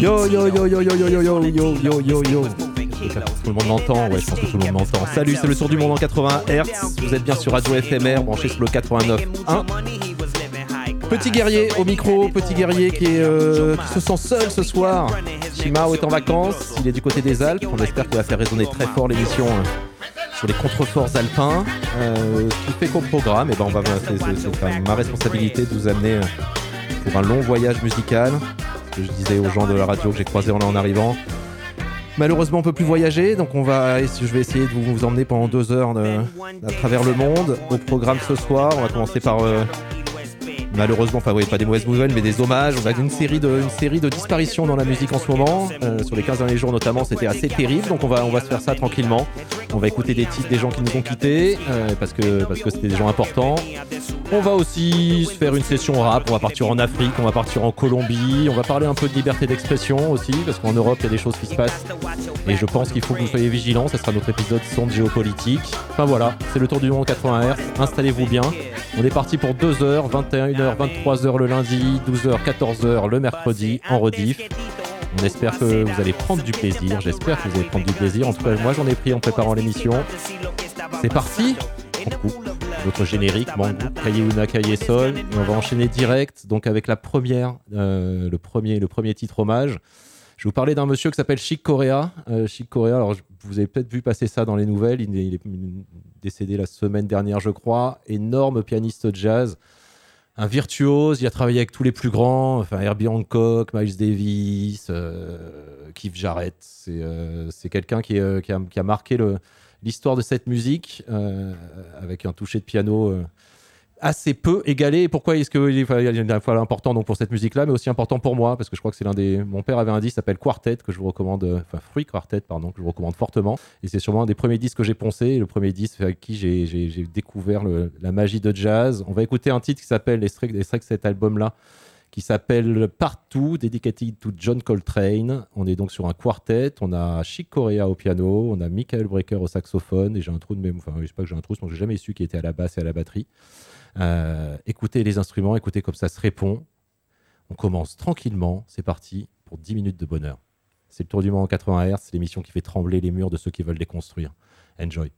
Yo yo yo yo yo yo yo yo yo yo yo yo tout le monde m'entend, ouais, je pense que tout le monde m'entend. Salut, c'est le tour du monde en 80 Hz. Vous êtes bien sur Radio FMR, branché sur le 89.1. Petit guerrier au micro, petit guerrier qui, est, euh, qui se sent seul ce soir. Shimao est en vacances, il est du côté des Alpes. On espère qu'il va faire résonner très fort l'émission euh, sur les contreforts alpins. Euh, ce qui fait qu'au programme, et eh ben on va, c'est ma responsabilité de vous amener pour un long voyage musical. Je disais aux gens de la radio que j'ai croisé en, en arrivant. Malheureusement, on peut plus voyager, donc on va, je vais essayer de vous, emmener pendant deux heures à travers le monde. Au programme ce soir, on va commencer par malheureusement, enfin, oui, pas des mauvaises nouvelles, mais des hommages. On a une série de, une série de disparitions dans la musique en ce moment. Euh, sur les 15 derniers jours, notamment, c'était assez terrible. Donc, on va, on va se faire ça tranquillement. On va écouter des titres des gens qui nous ont quittés euh, parce que parce c'était des gens importants. On va aussi faire une session rap. On va partir en Afrique, on va partir en Colombie. On va parler un peu de liberté d'expression aussi parce qu'en Europe, il y a des choses qui se passent. Et je pense qu'il faut que vous soyez vigilants. Ce sera notre épisode son de géopolitique. Enfin voilà, c'est le tour du monde 80 Hz. Installez-vous bien. On est parti pour 2 h 21h 23h le lundi, 12h, 14h le mercredi en rediff. On espère que vous allez prendre du plaisir. J'espère que vous allez prendre du plaisir. En tout cas, moi j'en ai pris en préparant l'émission. C'est parti. On votre générique, Mango, Kaye Una, Kaye Sol. On va enchaîner direct, donc avec la première, euh, le premier, le premier titre hommage. Je vais vous parler d'un monsieur qui s'appelle Chic Corea. Euh, Chic Corea, alors vous avez peut-être vu passer ça dans les nouvelles. il est, décédé la semaine dernière, je crois. Énorme pianiste jazz un virtuose. Il a travaillé avec tous les plus grands, enfin Herbie Hancock, Miles Davis, euh, Keith Jarrett. C'est euh, quelqu'un qui, euh, qui, qui, a, marqué l'histoire de cette musique avec un toucher de piano assez peu égalé. Pourquoi est-ce qu'il y a une fois important donc pour cette musique-là, mais aussi important pour moi parce que je crois que c'est l'un des. Mon père avait un disque qui s'appelle Quartet que je vous recommande, enfin Fruit Quartet pardon, que je vous recommande fortement. Et c'est sûrement un des premiers disques que j'ai poncé, le premier disque avec qui j'ai découvert la magie de jazz. On va écouter un titre qui s'appelle l'extrait de cet album-là qui s'appelle Partout, dédicated to John Coltrane. On est donc sur un quartet. On a Chic Corea au piano, on a Michael Brecker au saxophone, et j'ai un trou de même, enfin, je sais pas que j'ai un trou, donc j'ai jamais su qui était à la basse et à la batterie. Euh, écoutez les instruments, écoutez comme ça se répond. On commence tranquillement, c'est parti pour 10 minutes de bonheur. C'est le tour du monde en 80 Hz, c'est l'émission qui fait trembler les murs de ceux qui veulent les construire. Enjoy.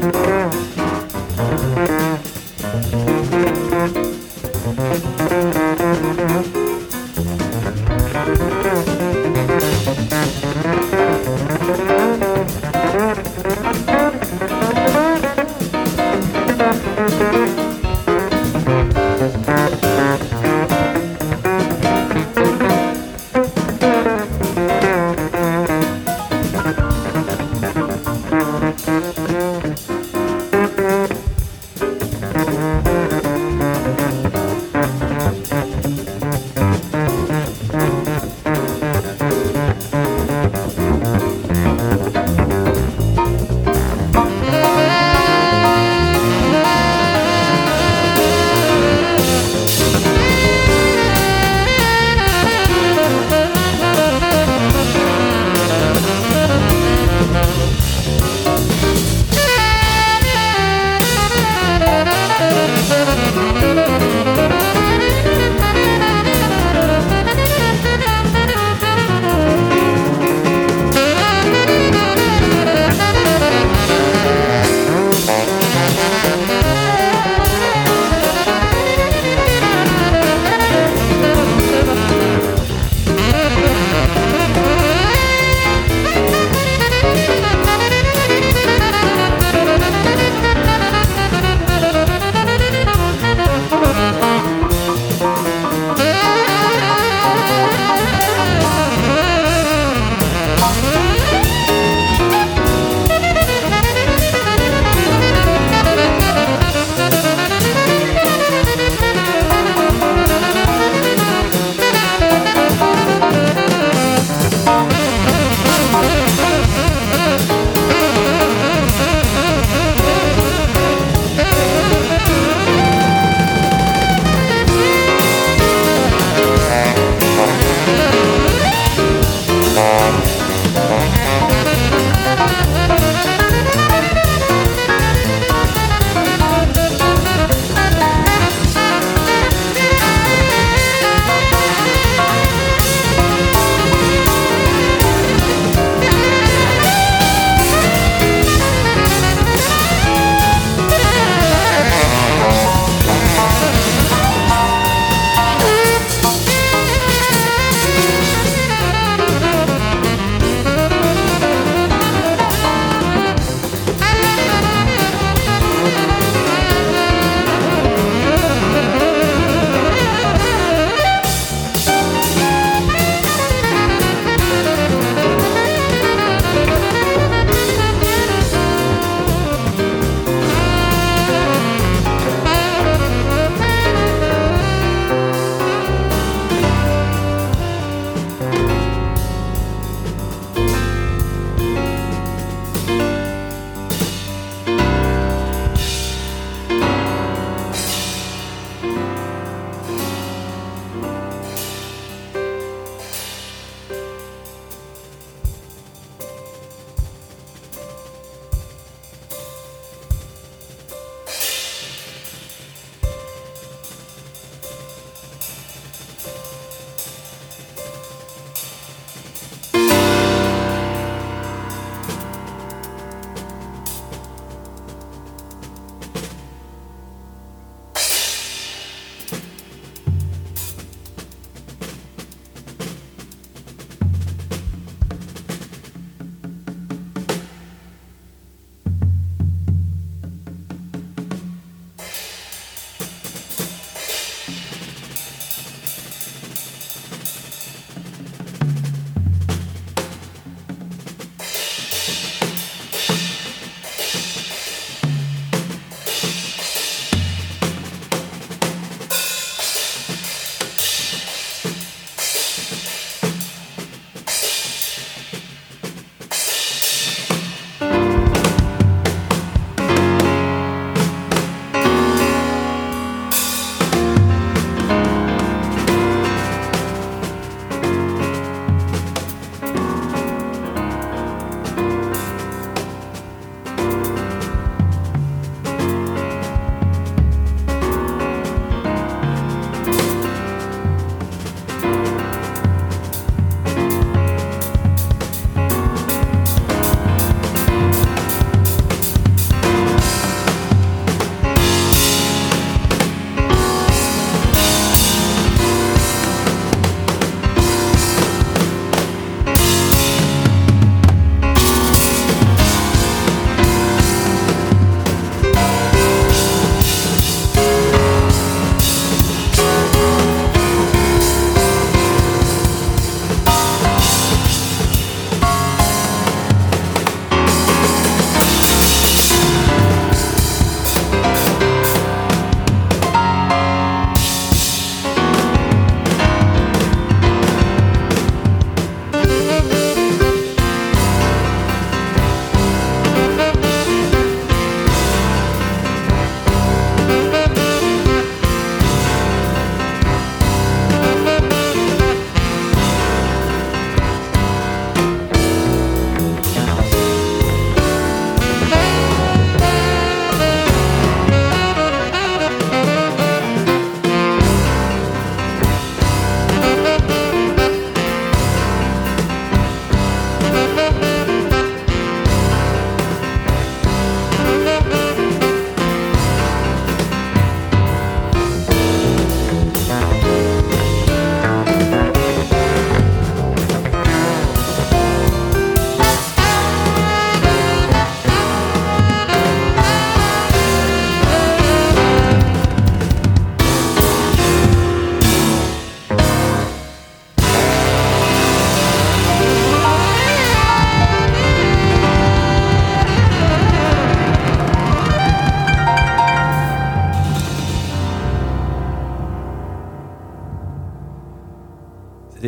Música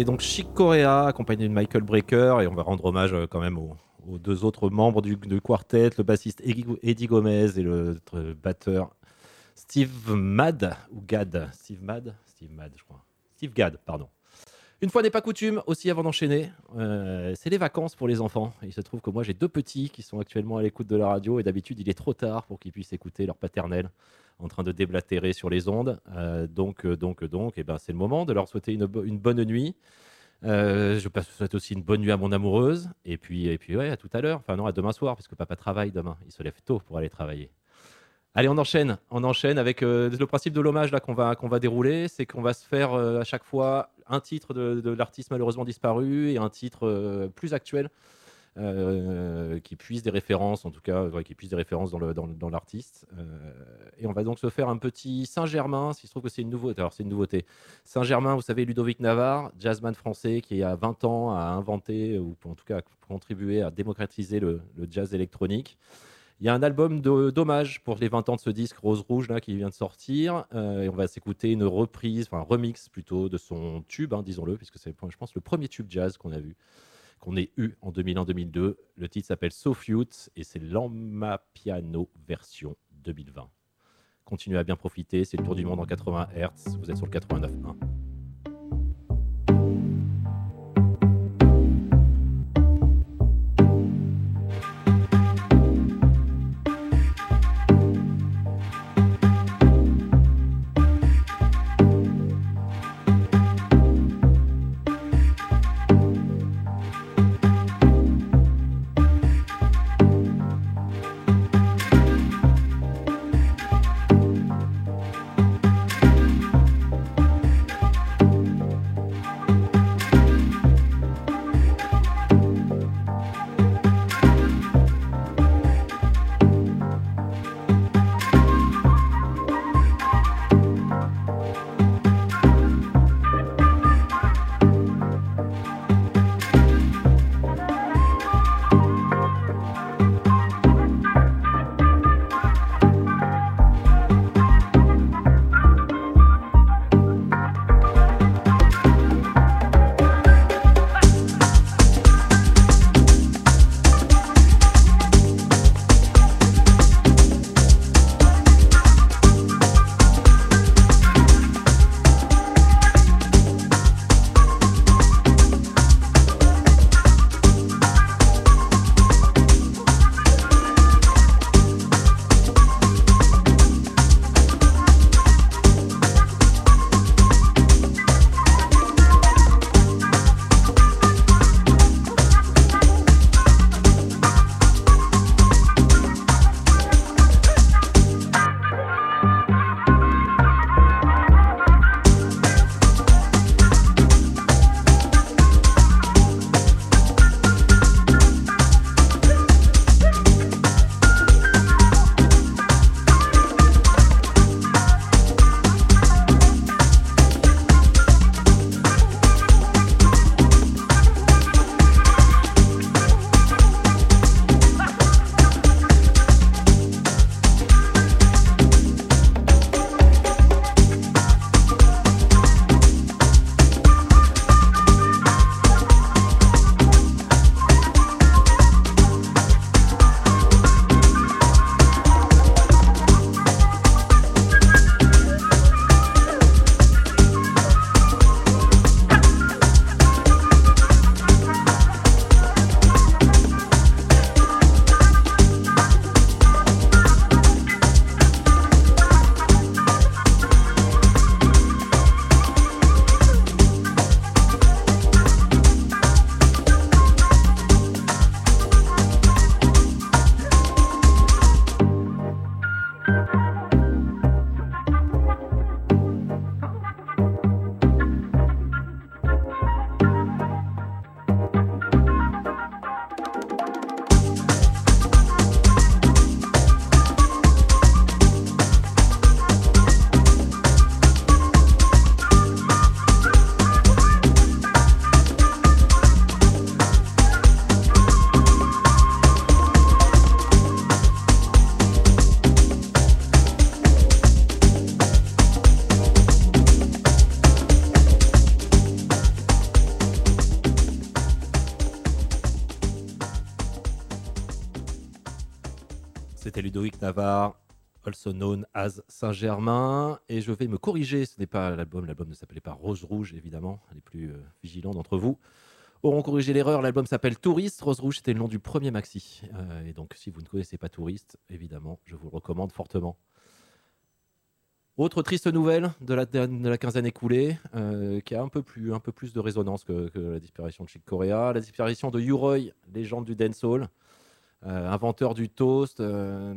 c'était donc Chic Corea accompagné de Michael Breaker et on va rendre hommage quand même aux, deux autres membres du, quartet, le bassiste Eddie Gomez et le, batteur Steve Mad ou Gad, Steve Mad, Steve Mad, je crois, Steve Gad, pardon. Une fois n'est pas coutume, aussi avant d'enchaîner, euh, c'est les vacances pour les enfants. Il se trouve que moi j'ai deux petits qui sont actuellement à l'écoute de la radio et d'habitude il est trop tard pour qu'ils puissent écouter leur paternel en train de déblatérer sur les ondes. Euh, donc, euh, donc, donc, et eh ben, c'est le moment de leur souhaiter une, bonne nuit. je souhaite aussi une bonne nuit à mon amoureuse. Et puis, et puis ouais, à tout à l'heure. Enfin non, à demain soir, puisque papa travaille demain. Il se lève tôt pour aller travailler. Allez, on enchaîne. On enchaîne avec euh, le principe de l'hommage là qu'on va va dérouler, c'est qu'on va se faire euh, à chaque fois un titre de, l'artiste malheureusement disparu et un titre euh, plus actuel qui puise des références, en tout cas, qui puise des références dans l'artiste. et on va donc se faire un petit Saint-Germain, s'il se trouve que c'est une nouveauté. Alors c'est une nouveauté. Saint-Germain, vous savez, Ludovic Navarre, jazzman français qui il y a 20 ans a inventé ou en tout cas contribué à démocratiser le, le jazz électronique. Il y a un album d'hommage pour les 20 ans de ce disque Rose Rouge là, qui vient de sortir. Euh, et on va s'écouter une reprise, enfin un remix plutôt de son tube, hein, disons-le, puisque c'est, je pense, le premier tube jazz qu'on a vu, qu'on ait eu en 2001-2002. Le titre s'appelle So et c'est l'Amma Piano version 2020. Continuez à bien profiter, c'est le tour du monde en 80 Hz. Vous êtes sur le 89.1. also known as Saint-Germain. Et je vais me corriger, ce n'est pas l'album, l'album ne s'appelait pas Rose Rouge, évidemment. Les plus euh, vigilants d'entre vous auront corrigé l'erreur. L'album s'appelle Touriste. Rose Rouge, c'était le nom du premier maxi. Euh, et donc, si vous ne connaissez pas Touriste, évidemment, je vous le recommande fortement. Autre triste nouvelle de la, quinzaine écoulée, euh, qui a un peu, plus, de résonance que, la disparition de Chic Corea, la disparition de U-Roy, légende du dancehall. Euh, inventeur du toast, euh,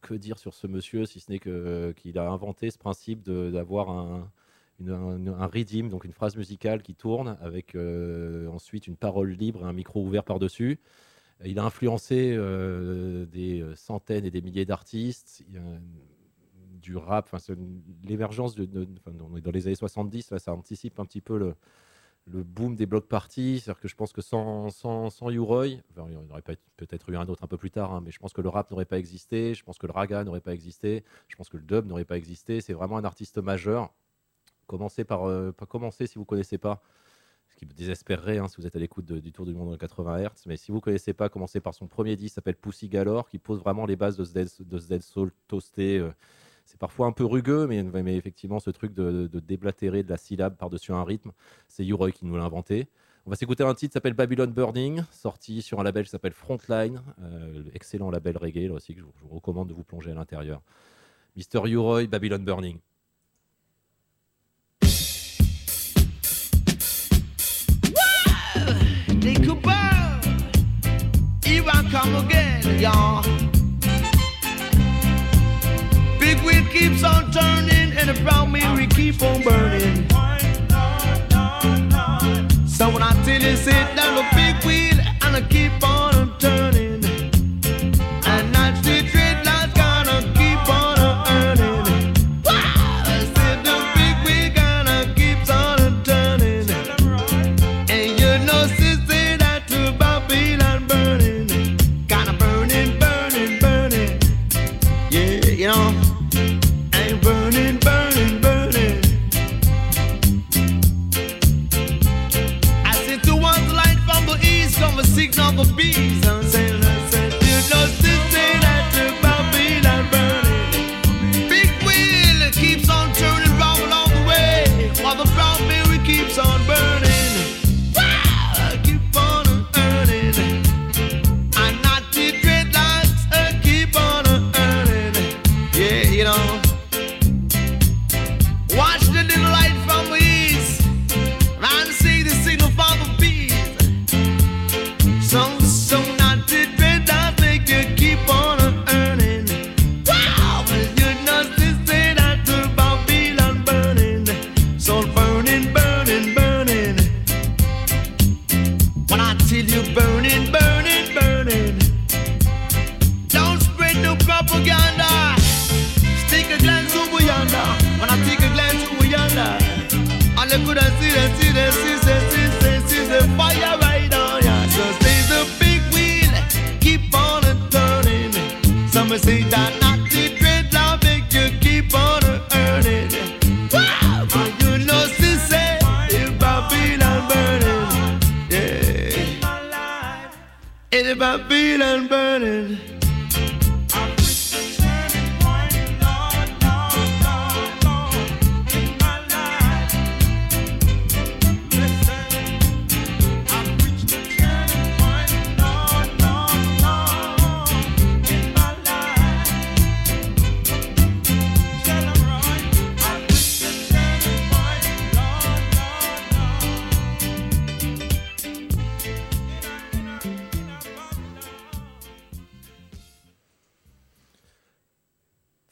que dire sur ce monsieur si ce n'est que, qu'il a inventé ce principe d'avoir un, une, un, redeem, donc une phrase musicale qui tourne avec euh, ensuite une parole libre et un micro ouvert par-dessus. Il a influencé des centaines et des milliers d'artistes, du rap, l'émergence de, dans les années 70, ça anticipe un petit peu le, le boom des blocs parties. C'est-à-dire que je pense que sans, sans, sans il y aurait peut-être eu un autre un peu plus tard, hein, mais je pense que le rap n'aurait pas existé, je pense que le raga n'aurait pas existé, je pense que le dub n'aurait pas existé. C'est vraiment un artiste majeur. Commencez par, euh, commencer si vous ne connaissez pas, ce qui me désespérerait hein, si vous êtes à l'écoute du Tour du Monde en 80 Hz. Mais si vous ne connaissez pas, commencez par son premier disque, s'appelle Pussy Galore, qui pose vraiment les bases de ce Dead, Soul toasté. Euh, c'est parfois un peu rugueux, mais, effectivement, ce truc de, déblatérer de la syllabe par-dessus un rythme, c'est Uroy qui nous l'a inventé. On va s'écouter un titre qui s'appelle Babylon Burning, sorti sur un label qui s'appelle Frontline, euh, excellent label reggae, là aussi, que je vous, recommande de vous plonger à l'intérieur. Mr. Uroy, Babylon Burning. Wheel keeps on turning, and the brown mirror keep on burning. So when I tell you, sit down the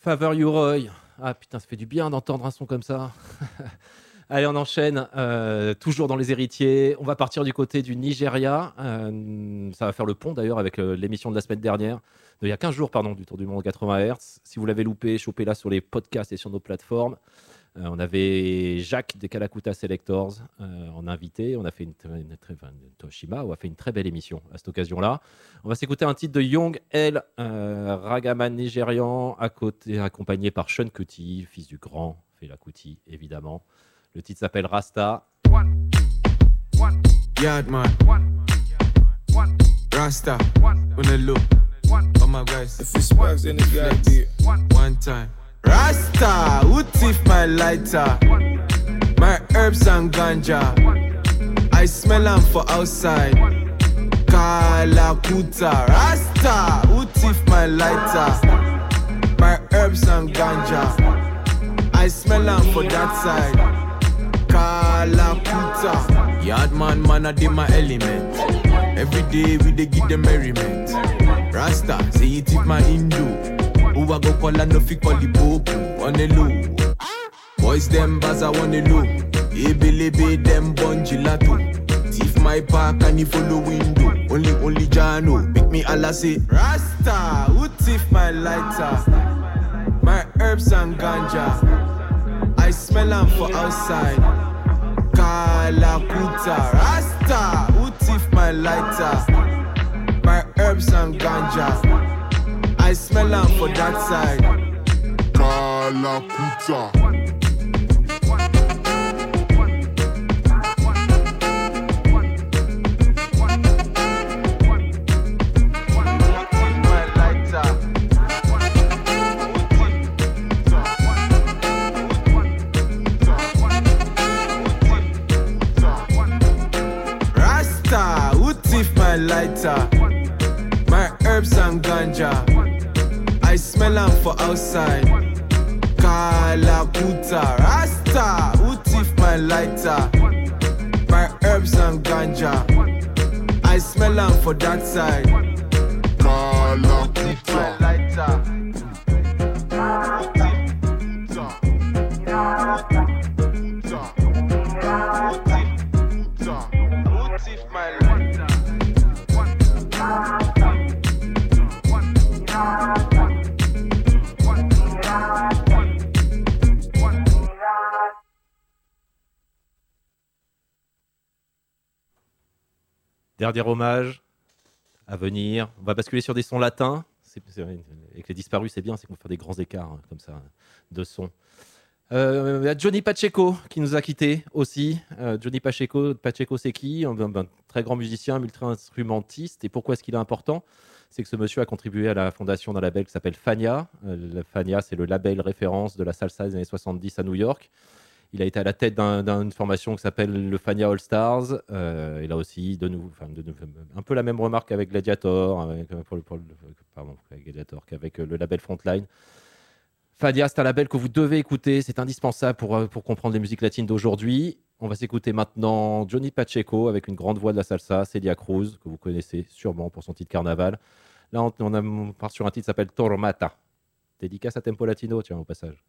Favor You Roy. Ah putain, ça fait du bien d'entendre un son comme ça. Allez, on enchaîne. Euh, toujours dans les héritiers. On va partir du côté du Nigeria. Euh, ça va faire le pont d'ailleurs avec euh, l'émission de la semaine dernière, il y a 15 jours, pardon, du Tour du Monde 80 Hz. Si vous l'avez loupé, chopez-la sur les podcasts et sur nos plateformes. Euh, on avait Jacques des Calacuta Selectors euh, en invité. On a fait une, Toshima, on a fait une très belle émission à cette occasion-là. On va s'écouter un titre de Young L, euh, Ragaman nigérian, à côté, accompagné par Sean Kuti, fils du grand Fela Kuti, évidemment. Le titre s'appelle Rasta. Yardman. Rasta. On my guys. If it's sparks, then it's gotta be one time. Rasta, who thief my lighter? My herbs and ganja. I smell them for outside. Kalakuta, Rasta, who thief my lighter? My herbs and ganja. I smell them for that side. Kalakuta. Yard man, man, I did my element. Every day we dey give them merriment. Rasta, say it is my Hindu. Who I go call and no fi call the Pope on the low. Boys them I want the low. Ebelebe them bun gelato. Thief my park and he follow window. Only only Jano. Make me Allah say Rasta. Who thief my lighter? My herbs and ganja. I smell them for outside. Kalakuta. Rasta. Who thief my lighter? My herbs and ganja. I smell them for that side. Kalakuta. Rasta, who thief my lighter? My herbs and ganja. I smell them for outside. Kalakuta. Rasta, who thief my lighter? My herbs and ganja. I smell them for that side. Kalakuta. Dernier hommage à venir. On va basculer sur des sons latins. Avec les disparus, c'est bien, c'est qu'on fait des grands écarts hein, comme ça de sons. Euh, il y a Johnny Pacheco qui nous a quittés aussi. Euh, Johnny Pacheco, Pacheco c'est qui? Un, très grand musicien, multi-instrumentiste. Et pourquoi est-ce qu'il est important? C'est que ce monsieur a contribué à la fondation d'un label qui s'appelle Fania. Euh, Fania, c'est le label référence de la salsa des années 70 à New York. Il a été à la tête d'un- d'une formation qui s'appelle le Fania All Stars. Euh, et là aussi, de nouveau, enfin, un peu la même remarque avec Gladiator, avec, euh, le- pour le- avec Gladiator, qu'avec euh, le label Frontline. Fania, c'est un label que vous devez écouter, c'est indispensable pour, euh, pour comprendre les musiques latines d'aujourd'hui. On va s'écouter maintenant Johnny Pacheco avec une grande voix de la salsa, Celia Cruz, que vous connaissez sûrement pour son titre Carnaval. Là, on part sur un titre qui s'appelle Tormata. Dédicace à Tempo Latino, tiens, au passage.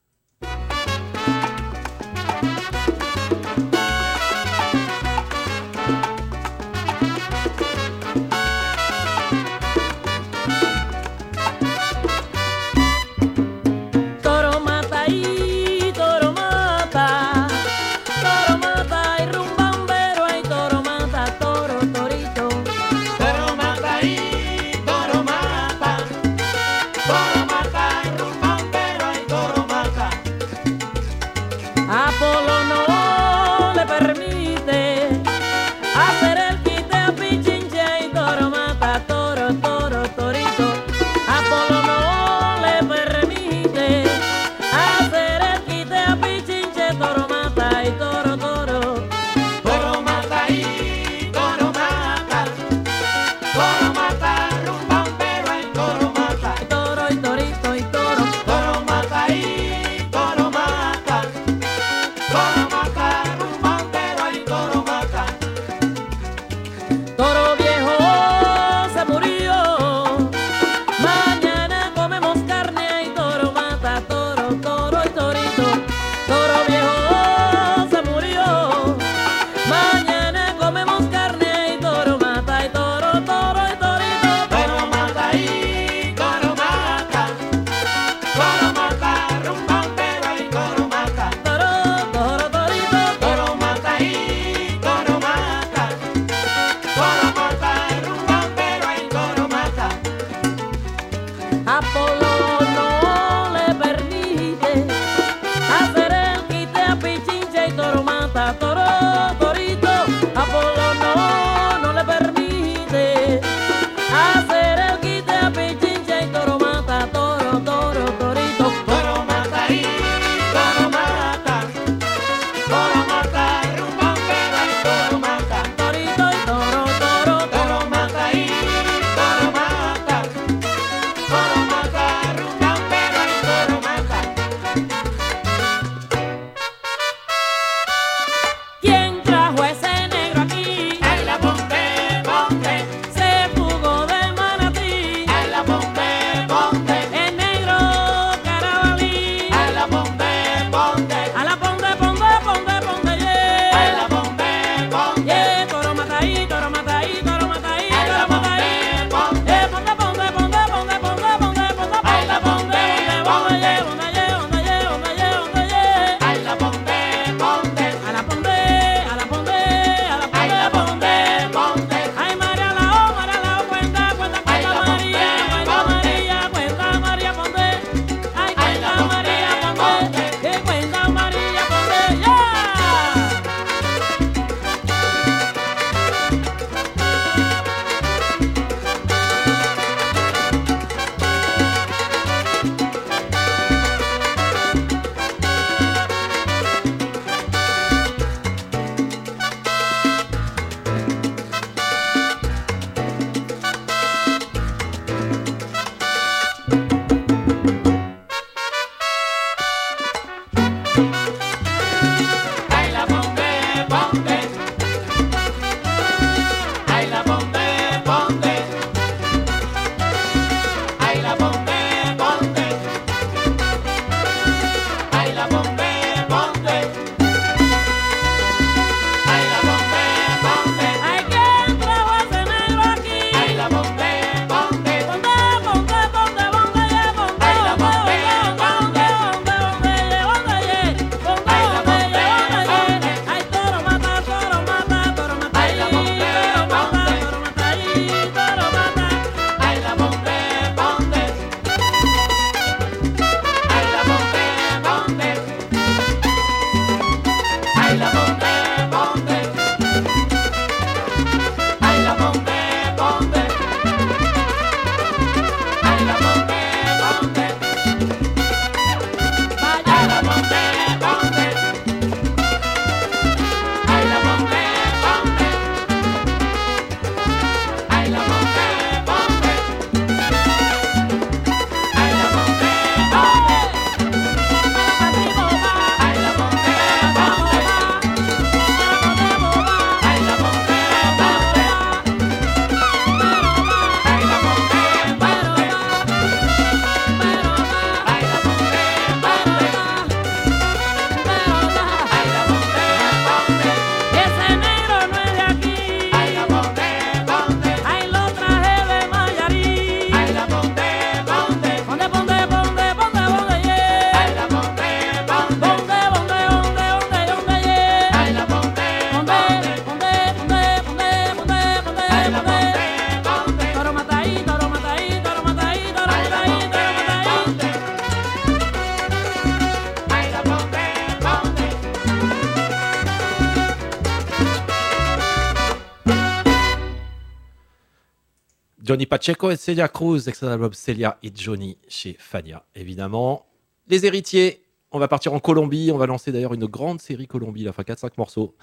Johnny Pacheco et Celia Cruz, extrait album Celia et Johnny chez Fania, évidemment. Les héritiers, on va partir en Colombie. On va lancer d'ailleurs une grande série Colombie, la enfin 4-5 morceaux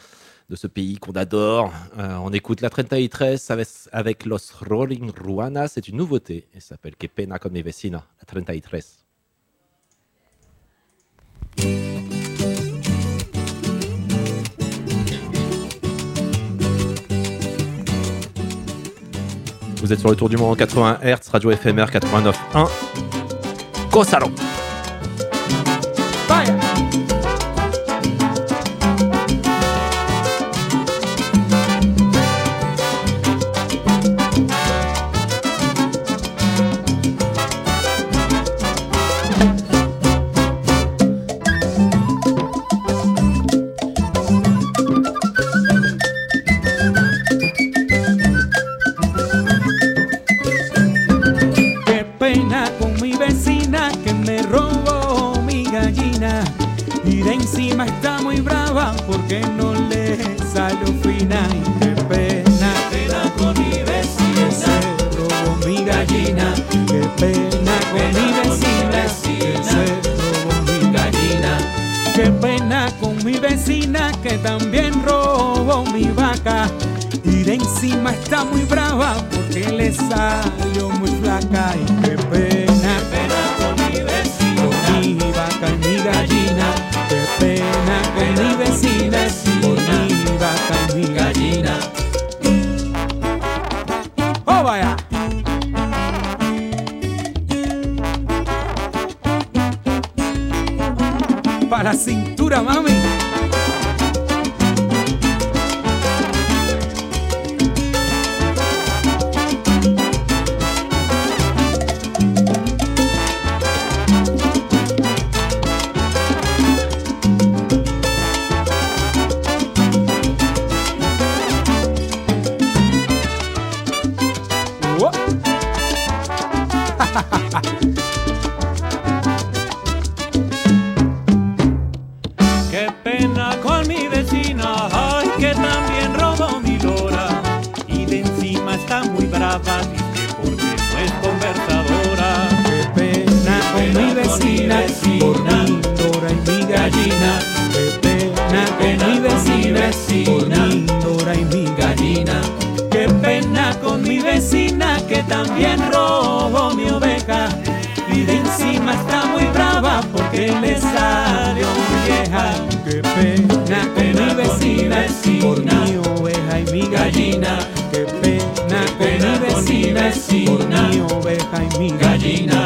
de ce pays qu'on adore. Euh, on écoute la 33 avec, avec Los Rolling Ruanas. C'est une nouveauté. Elle s'appelle Que pena con mi vecina, la 33. Vous êtes sur le tour du monde en 80 Hz, radio éphémère 89.1. Gózalo pena con mi vecina que. Qué pena con mi vecina que también robó mi vaca. Y de encima está muy brava porque le salió muy flaca. Y cintura, mami. Dice porque no es conversadora. Qué pena con mi vecina, por mi lora y mi gallina. Qué pena con mi vecina, por mi lora y mi gallina. Qué pena con mi vecina que también robó mi oveja. Y de encima está muy brava porque le salió muy vieja. Qué pena con mi vecina, por mi oveja y mi gallina. Vecina, por mi oveja y mi gallina.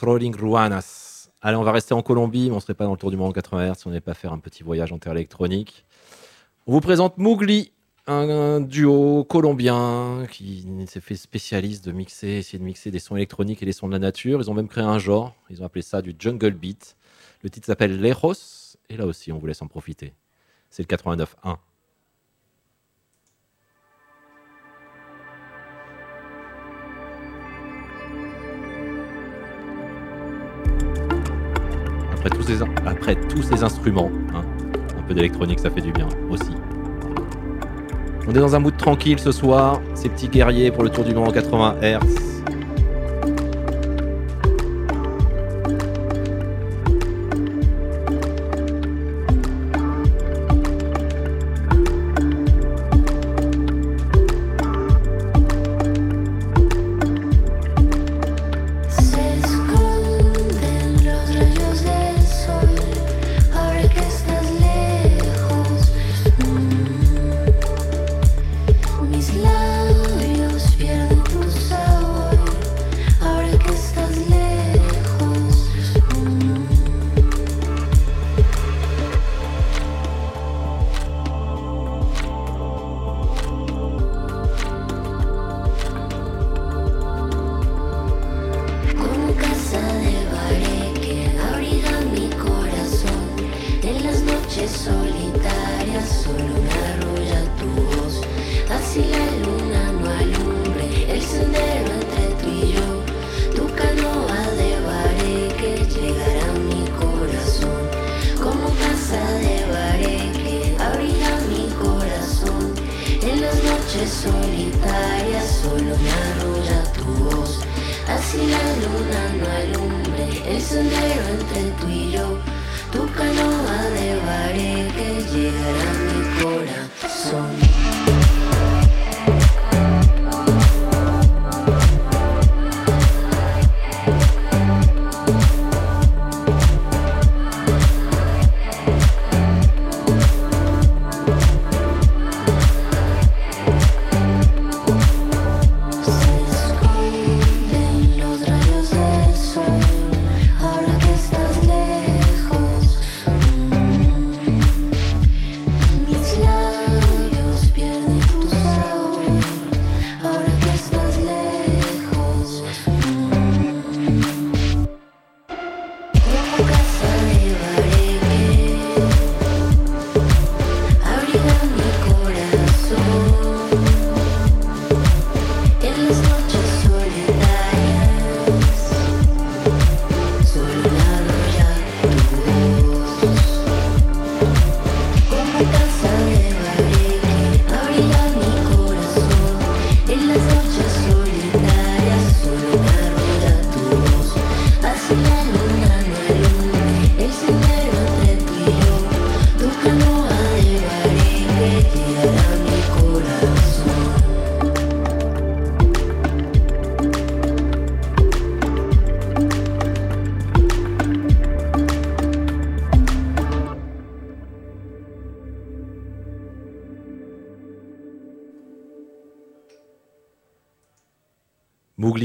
Rolling Allez, on va rester en Colombie, mais on ne serait pas dans le tour du monde en 80 Hz si on n'allait pas faire un petit voyage en terre électronique. On vous présente Mougli, un, un duo colombien qui s'est fait spécialiste de mixer, essayer de mixer des sons électroniques et des sons de la nature. Ils ont même créé un genre, ils ont appelé ça du jungle beat. Le titre s'appelle Leros, et là aussi, on vous laisse en profiter. C'est le 89.1. Après tous ces, instruments, hein, un peu d'électronique, ça fait du bien aussi. On est dans un mood tranquille ce soir, ces petits guerriers pour le tour du monde en 80 Hz.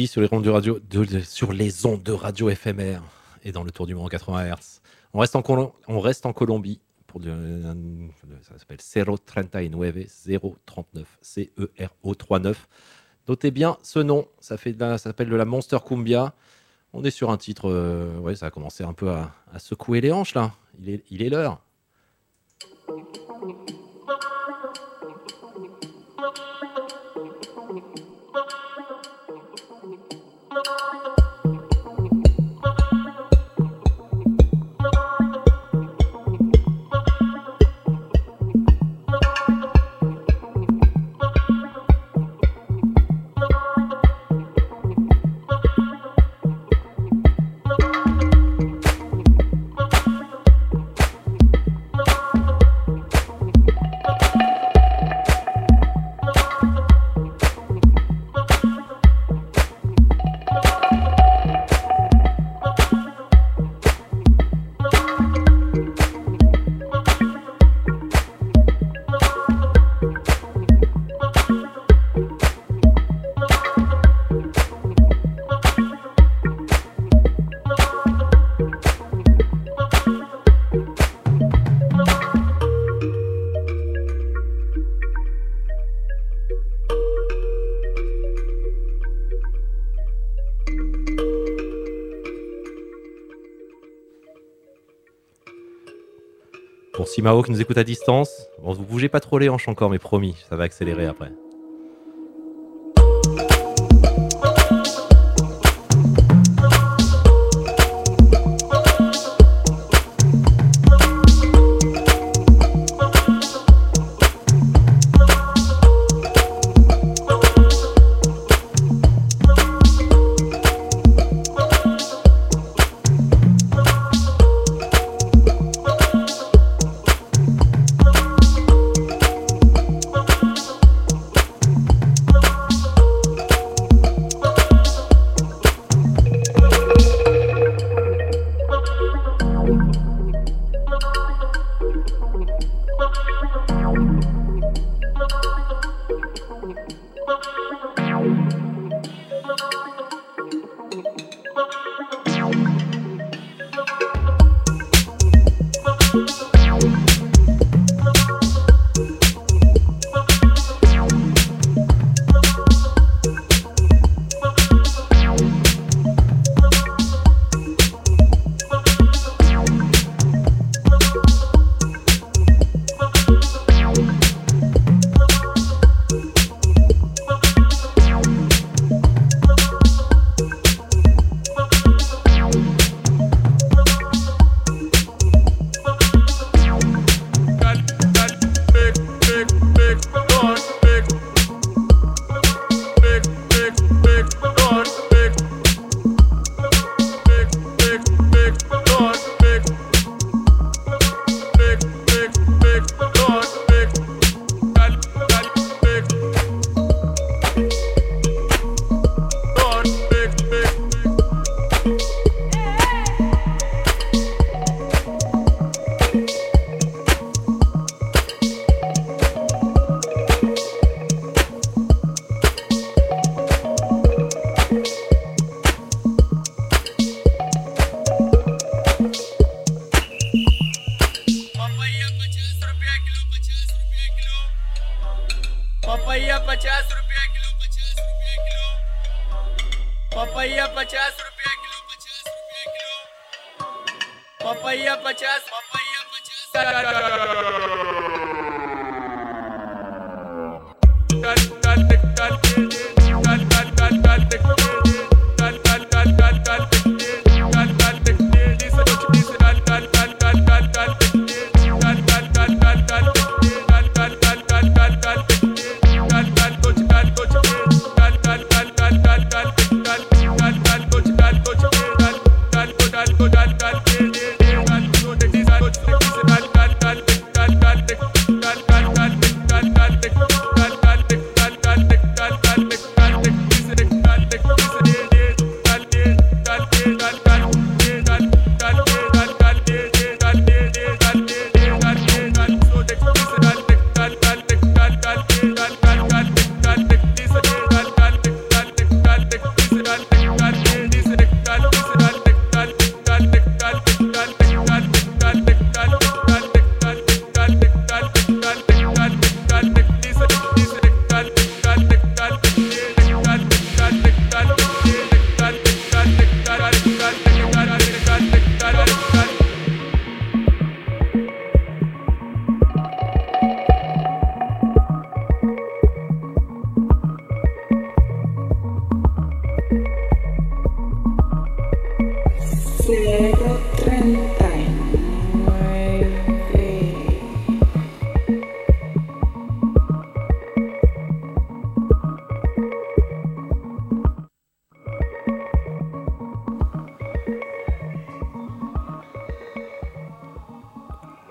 Sur les ondes de radio, éphémères et dans le tour du monde en 80 Hz. On reste en, on reste en Colombie pour un- ça s'appelle 039 039 C E R O 39. Notez bien ce nom, ça ça s'appelle de la Monster Cumbia. On est sur un titre, euh, ouais, ça a commencé un peu à, secouer les hanches là. Il est, il est pour Simao qui nous écoute à distance. Bon, vous bougez pas trop les hanches encore, mais promis, ça va accélérer après.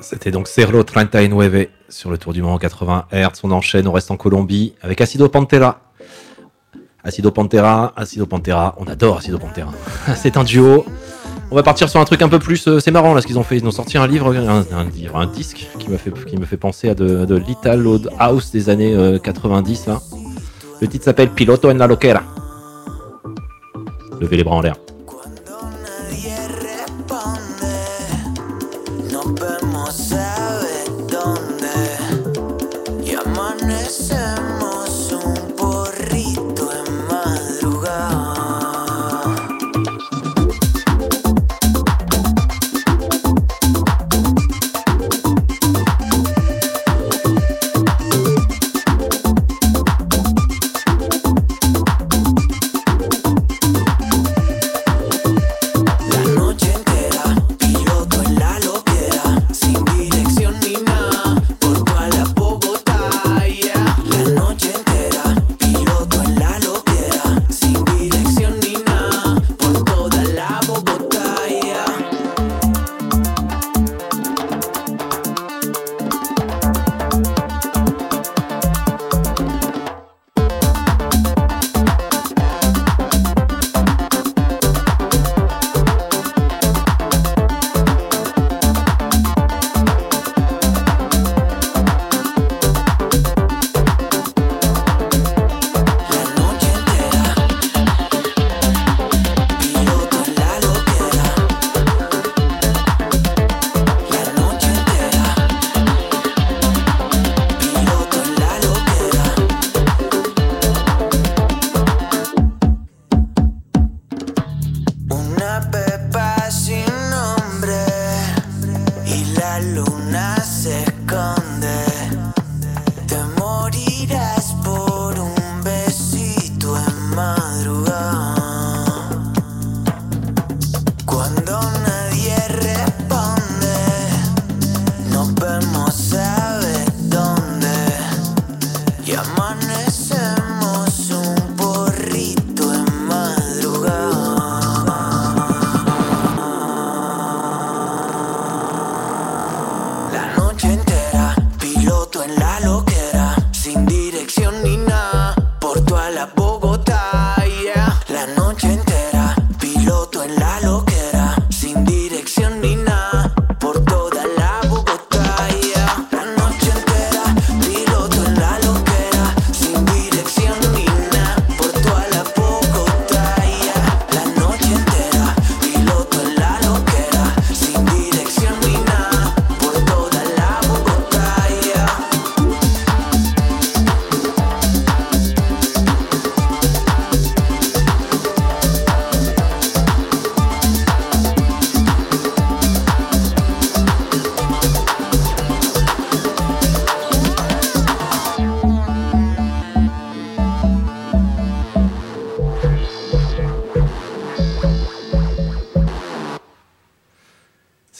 C'était donc Cerro 39 sur le tour du monde 80 Hz. On enchaîne, on reste en Colombie avec Acido Pantera. Acido Pantera, Acido Pantera, on adore Acido Pantera. C'est un duo. On va partir sur un truc un peu plus. euh, c'est marrant là ce qu'ils ont fait. Ils ont sorti un livre, un, livre, un disque qui me fait, penser à de, l'Italo House des années euh, 90 là. Le titre s'appelle Piloto en la Loquera. Levez les bras en l'air.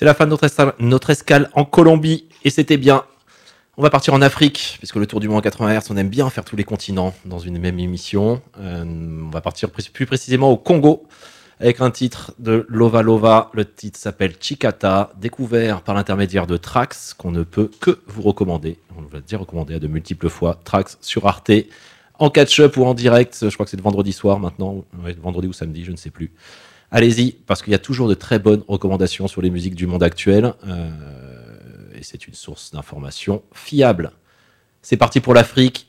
La fin de notre escale, notre escale en Colombie et c'était bien. On va partir en Afrique, puisque le tour du monde en 80 Hz, on aime bien faire tous les continents dans une même émission. Euh, on va partir plus précisément au Congo avec un titre de Lova Lova. Le titre s'appelle Chikata, découvert par l'intermédiaire de Trax, qu'on ne peut que vous recommander. On vous l'a déjà recommandé à de multiples fois. Trax sur Arte, en catch-up ou en direct. Je crois que c'est de vendredi soir maintenant, vendredi ou samedi, je ne sais plus. Allez-y, parce qu'il y a toujours de très bonnes recommandations sur les musiques du monde actuel. euh, et c'est une source d'information fiable. C'est parti pour l'Afrique.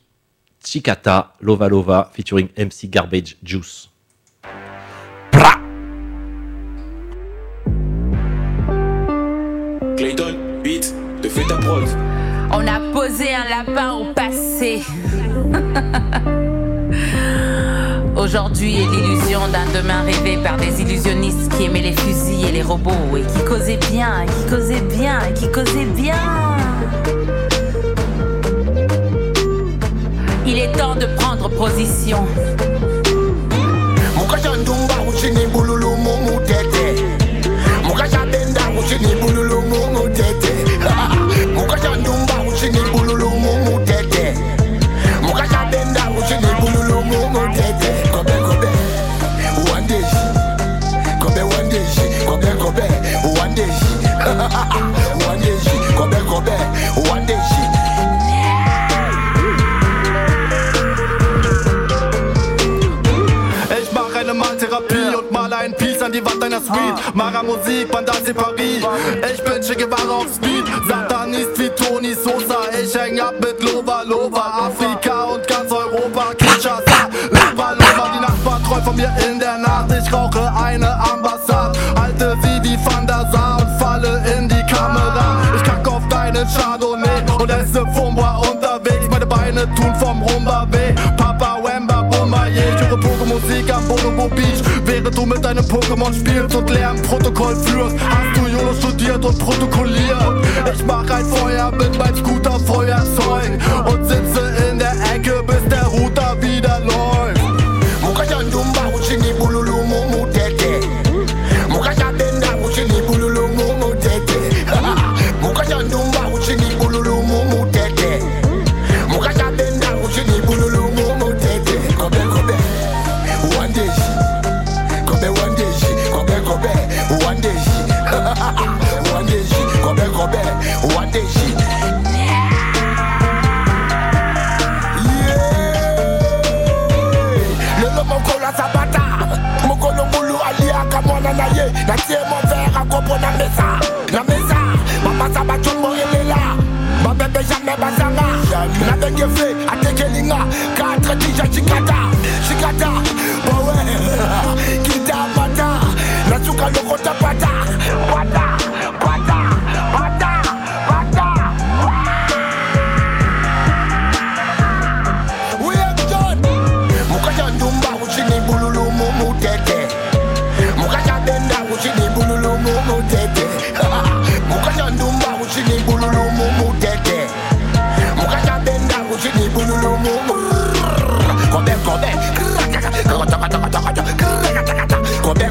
Chikata, Lova Lova, featuring MC Garbage Juice. Clayton, beat, te fais ta prod. On a posé un lapin au passé. Aujourd'hui est l'illusion d'un demain rêvé par des illusionnistes qui aimaient les fusils et les robots et qui causaient bien, et qui causaient bien, et qui causaient bien. Il est temps de prendre position. An die Wand deiner Suite. Mara Musik, Bandasi Paris. Ich bin Che Guevara auf Speed. Satanist wie Tony Sosa. Ich häng ab mit Lova Lova. Afrika und ganz Europa. Kinshasa, Lova Lova. Die Nachbarn träumen von mir in der Nacht. Ich rauche eine Ambassade. Halte sie wie Van der Sar und falle in die Kamera. Ich kack auf deinen Chardonnay und esse Fumbra unterwegs. Meine Beine tun vom Rumba weh. Papa Wemba Bombaye. Ich höre Pogo-Musik am Bonobo Beach. Während du mit deinem Pokémon spielst und Lernprotokoll führst, hast du YOLO studiert und protokolliert. Ich mach ein Feuer mit meinem Scooter Feuerzeug und sitze in der Ecke, bis der Router wieder läuft. Na ye natie movere akopo na mesa na mesa bapasa bacombo elela babebe jamai bazanga nabengefe atekelinga katre tija chikata chikata bowe kita mata nasuka lokota pata pata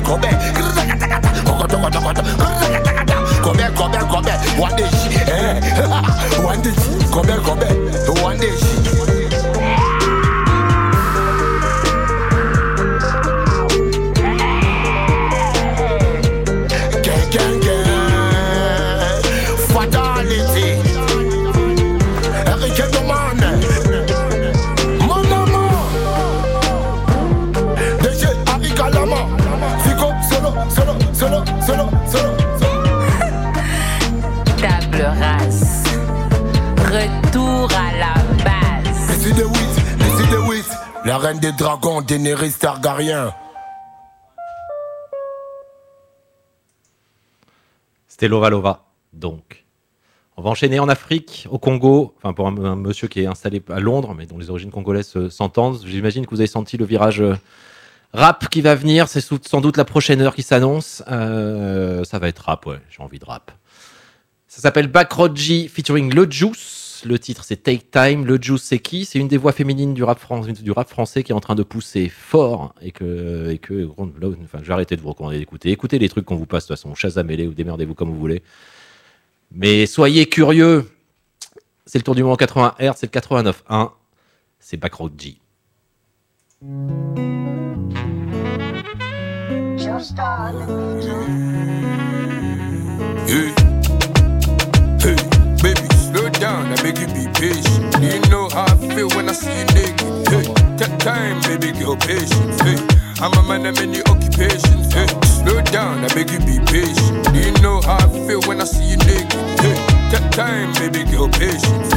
come back. Come back, come back, come back. What they Retour à la base. Les de les de la reine des dragons, Daenerys Targaryen. C'était Lova, donc. On va enchaîner en Afrique, au Congo, enfin pour un, monsieur qui est installé à Londres, mais dont les origines congolaises euh, s'entendent. J'imagine que vous avez senti le virage euh, rap qui va venir. C'est sans doute la prochaine heure qui s'annonce. Euh, ça va être rap, ouais, j'ai envie de rap. Ça s'appelle Backroad featuring Le Juice. Le titre c'est Take Time. Le Juice c'est qui? C'est une des voix féminines du rap, fran- du rap français qui est en train de pousser fort et que, et que là, enfin, je vais arrêter de vous recommander d'écouter. Écoutez les trucs qu'on vous passe de toute façon, chasamez-les ou démerdez-vous comme vous voulez. Mais soyez curieux. C'est le tour du monde en 80 Hz, c'est le 89.1. C'est Backroad G. Hey, hey, baby, slow I beg you be patient. Know how I feel when I see you take time, baby girl, I'm a man slow down, I be patient. You know how I feel when I see you naked? Hey, take time, baby girl, patience.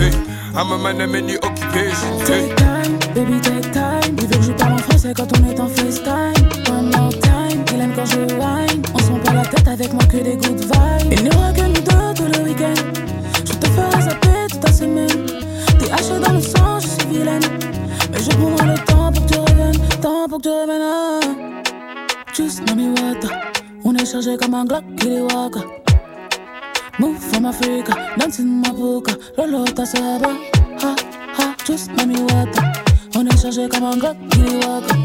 I'm a man of many occupations. Take time, baby take time Il veut que je parle en français quand on est en FaceTime One more time, il aime quand je whine On se prend la tête avec moi que des good vibes Il n'y aura que nous deux tout le week-end Je te ferai zapper semaine T'es haché dans le sang, je suis vilaine. Mais je prendrai le temps pour que tu reviennes. Temps pour que tu reviennes ah. Just mami wata On est chargé comme un Glock qui est waka Move from Africa, dancing mapuka Lolo tasaba, ha ha Just mami wata On est chargé comme un Glock qui est waka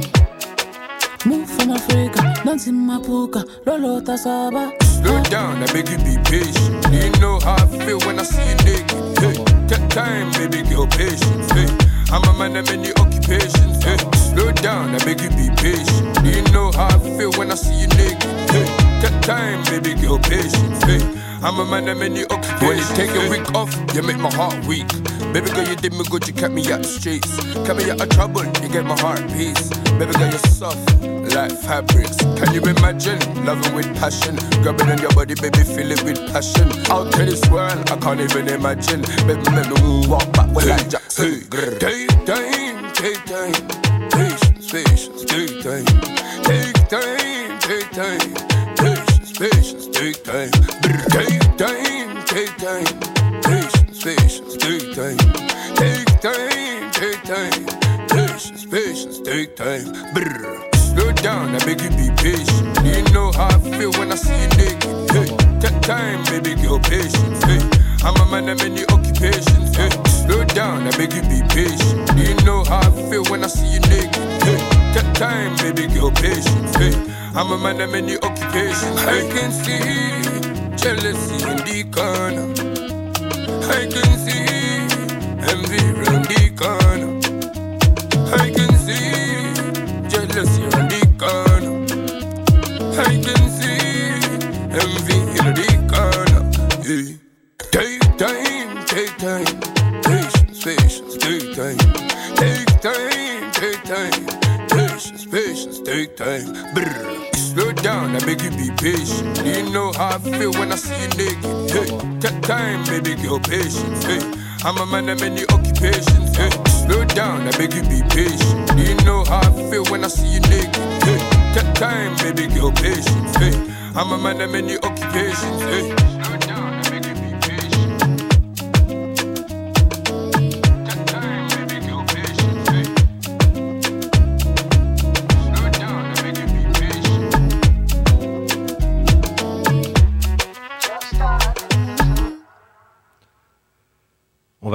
Move from Africa, dancing mapuka Lolo tasaba Slow down, I beg you be patient. You know how I feel when I see you naked? Hey, take time, baby girl, patience. Hey, I'm a man of many occupations. Hey, slow down, I beg you be patient. You know how I feel when I see you naked? Hey, take time, baby girl, patience. Hey, I'm a man of many occupations. When you take a week off, you make my heart weak. Baby girl, you did me good, you kept me out the streets. Kept me out of trouble, you gave my heart peace. Baby girl, you're soft like fabrics. Can you imagine loving with passion? Grabbing on your body, baby, feel it with passion. Out to this world, I can't even imagine. Baby, make me walk back with like Jackson. Hey, take time, take time. Patience, patience, take time. Take time, take time. Patience, take time. Take time, take time. Patience, patience, take time. Take time, take time. Patience, patience, take time. Brr. Slow down, I beg you be patient. You know how I feel when I see you naked? Hey, take time, baby girl, patience. Hey, I'm a man of many occupations. Hey, slow down, I beg you be patient. You know how I feel when I see you naked? Hey, take time, baby girl, patience. Hey, I'm a man of many occupations. I can see jealousy in the corner. I can see envy round the corner. I can see jealousy on the corner. I can see envy in the corner. Yeah. Take time, take time, patience, patience, take time. Take time, take time, patience, patience, take time. Brr. Slow down, I beg you be patient. You know how I feel when I see you naked? Hey, take time, baby girl, patience. Hey, I'm a man of many occupations. Hey, slow down, I beg you be patient. You know how I feel when I see you naked? Hey, take time, baby girl, patience. Hey, I'm a man of many occupations. Hey,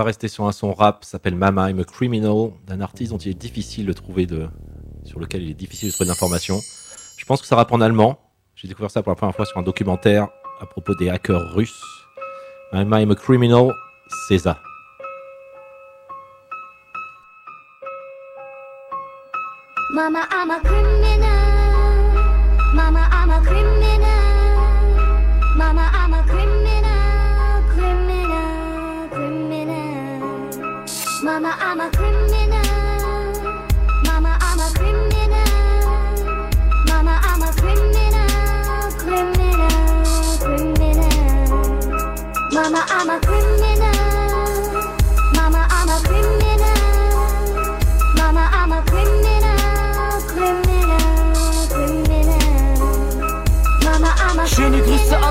rester sur un son rap, s'appelle Mama I'm a Criminal, d'un artiste dont il est difficile de trouver de, sur lequel il est difficile de trouver d'informations. Je pense que ça rappe en allemand. J'ai découvert ça pour la première fois sur un documentaire à propos des hackers russes. Mama I'm a Criminal, c'est ça. Mama, I'm a criminal. Mama, Mama, I'm a criminal. Mama, I'm a criminal. Mama, I'm a criminal, criminal, criminal. Mama, I'm a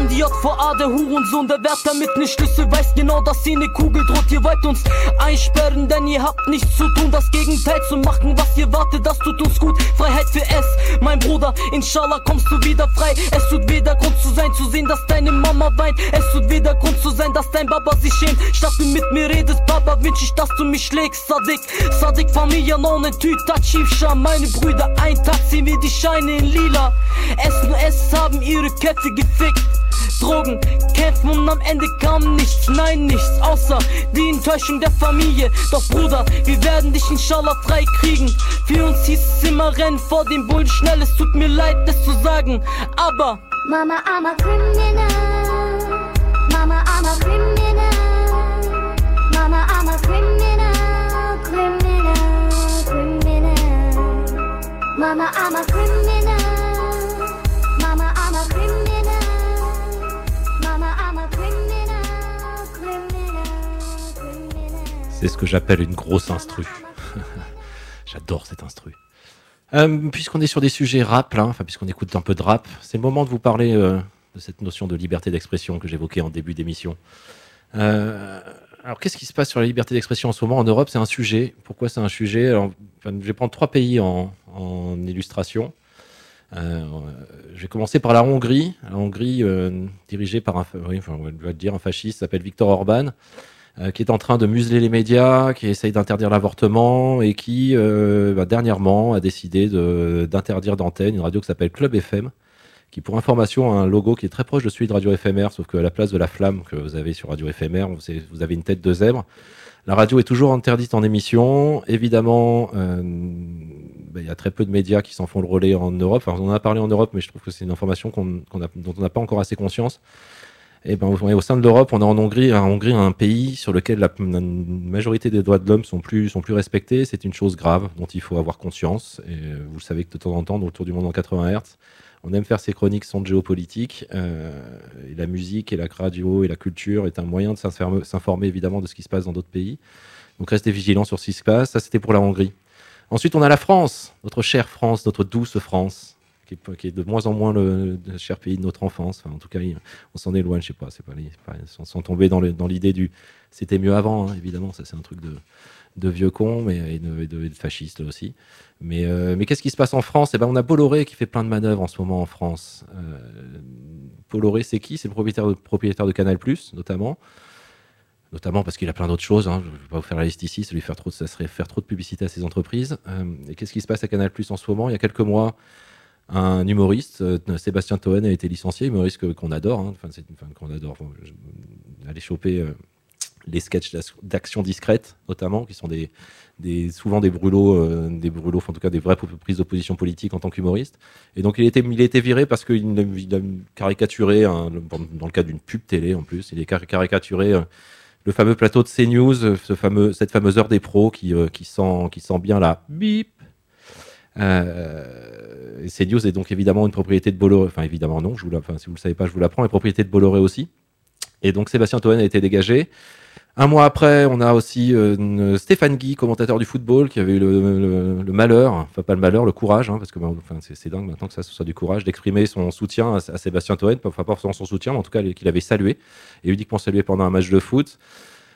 JVA, der Hurensohn, der Wärter mit ne Schlüssel weiß genau, dass sie ne Kugel droht. Ihr wollt uns einsperren, denn ihr habt nichts zu tun, das Gegenteil zu machen, was ihr wartet, das tut uns gut. Freiheit für es, mein Bruder, inshallah kommst du wieder frei. Es tut weder Grund zu sein, zu sehen, dass deine Mama weint. Es tut weder Grund zu sein, dass dein Baba sich schämt. Statt du mit mir redest, Baba, wünsch ich, dass du mich schlägst. Sadik, Sadik, Familie, non, ne Tüta, Chiefscha, meine Brüder, ein Tag sehen wir die Scheine in lila. Es nur es haben ihre Köpfe gefickt. Drogen, kämpfen und am Ende kam nichts, nein nichts, außer die Enttäuschung der Familie. Doch Bruder, wir werden dich inshallah frei kriegen. Für uns hieß es immer rennen vor dem Bullen schnell, es tut mir leid, das zu sagen, aber Mama, I'm a criminal. Mama, I'm a criminal. Mama, I'm a criminal. Criminal, criminal. Mama, I'm a criminal. C'est ce que j'appelle une grosse instru. J'adore cette instru. Euh, puisqu'on est sur des sujets rap, enfin puisqu'on écoute un peu de rap, c'est le moment de vous parler euh, de cette notion de liberté d'expression que j'évoquais en début d'émission. Euh, alors qu'est-ce qui se passe sur la liberté d'expression en ce moment en Europe? C'est un sujet. Pourquoi c'est un sujet? Je vais prendre trois pays en, illustration. Je vais commencer par la Hongrie. La Hongrie, dirigée par un, on va dire, un fasciste, s'appelle Viktor Orban, euh, qui est en train de museler les médias, qui essaye d'interdire l'avortement et qui, euh, bah, dernièrement, a décidé d'interdire d'antenne une radio qui s'appelle Club FM, qui, pour information, a un logo qui est très proche de celui de Radio FMR, sauf qu'à la place de la flamme que vous avez sur Radio FMR, vous avez- une tête de zèbre. La radio est toujours interdite en émission. Évidemment, euh, bah, il y a très peu de médias qui s'en font le relais en Europe. Enfin, on en a parlé en Europe, mais je trouve que c'est une information qu'on- qu'on a- dont on n'a pas encore assez conscience. Et ben, au, sein de l'Europe, on est en Hongrie, en Hongrie, un pays sur lequel la, majorité des droits de l'homme sont plus, sont plus respectés. C'est une chose grave dont il faut avoir conscience. Euh, vous le savez que de temps en temps, dans le tour du monde en 80 Hz, on aime faire ces chroniques sans géopolitique. Euh, la musique et la radio et la culture est un moyen de s'informer, évidemment de ce qui se passe dans d'autres pays. Donc restez vigilants sur ce qui se passe. Ça, c'était pour la Hongrie. Ensuite, on a la France, notre chère France, notre douce France, qui est, de moins en moins le, cher pays de notre enfance. En tout cas, on s'en éloigne, je sais pas, c'est pas, pas- sans, tomber dans l'idée du c'était mieux avant, hein, évidemment, ça c'est un truc de, vieux con mais, et de, de- et de fasciste aussi. Mais, euh, mais qu'est-ce qui se passe en France? Eh ben, On a Bolloré qui fait plein de manœuvres en ce moment en France. Euh, Bolloré, c'est qui? C'est le propriétaire de, propriétaire de Canal, notamment. Notamment parce qu'il a plein d'autres choses. hein. Je ne vais pas vous faire la liste ici, ça, lui faire trop ça serait faire trop de publicité à ses entreprises. Euh, et qu'est-ce qui se passe à Canal en ce moment? Il y a quelques mois, un humoriste, euh, Sébastien Toen, a été licencié, humoriste qu'on adore, hein. qu'on adore. Bon, je- aller choper euh, les sketchs d'ac- d'action discrète, notamment, qui sont souvent des brûlots, euh, des brûlots, en tout cas des vraies prises d'opposition politique en tant qu'humoriste. Et donc il été, il été viré parce qu'il a, caricaturé, dans le cadre d'une pub télé en plus, il a car- caricaturé le fameux plateau de CNews, cette fameuse heure des pros qui, sent, qui sent bien la bip. Euh, est donc évidemment une propriété de Bolloré. Enfin, évidemment, non, je vous si vous ne le savez pas, je vous l'apprends, est propriété de Bolloré aussi. Et donc Sébastien Toen a été dégagé. Un mois après, on a aussi euh, une- Stéphane Guy, commentateur du football, qui avait eu le, malheur, enfin pas le malheur, le courage, hein, parce que enfin, c'est dingue maintenant que ça ce soit du courage, d'exprimer son soutien à, à Sébastien Toen, enfin pas forcément son soutien, mais en tout cas qu'il avait salué, et uniquement salué pendant un match de foot.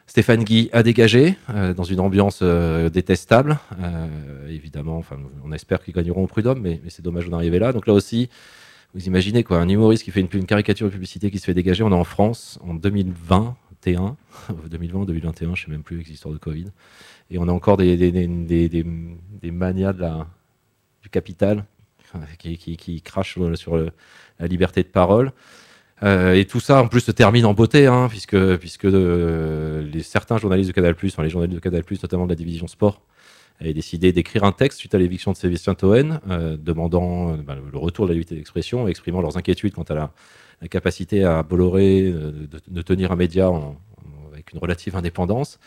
Stéphane Guy a dégagé euh, dans une ambiance euh, détestable. Euh, évidemment, enfin, on espère qu'ils gagneront au prud'homme, mais, c'est dommage d'en arriver là. Donc là aussi, vous imaginez quoi, un humoriste qui fait une, caricature de publicité qui se fait dégager. On est en France en 2021, 2020, 2021, je sais même plus avec l'histoire de Covid. Et on a encore des, manias du capital qui, crachent sur, la liberté de parole. Euh, et tout ça, en plus, se termine en beauté, hein, puisque, puisque euh, certains journalistes de Canal+, enfin, les journalistes de Canal+, notamment de la division sport, avaient décidé d'écrire un texte suite à l'éviction de Sébastien Toen, euh, demandant bah, le retour de la liberté d'expression exprimant leurs inquiétudes quant à la, capacité à Bolloré de, tenir un média avec une relative indépendance.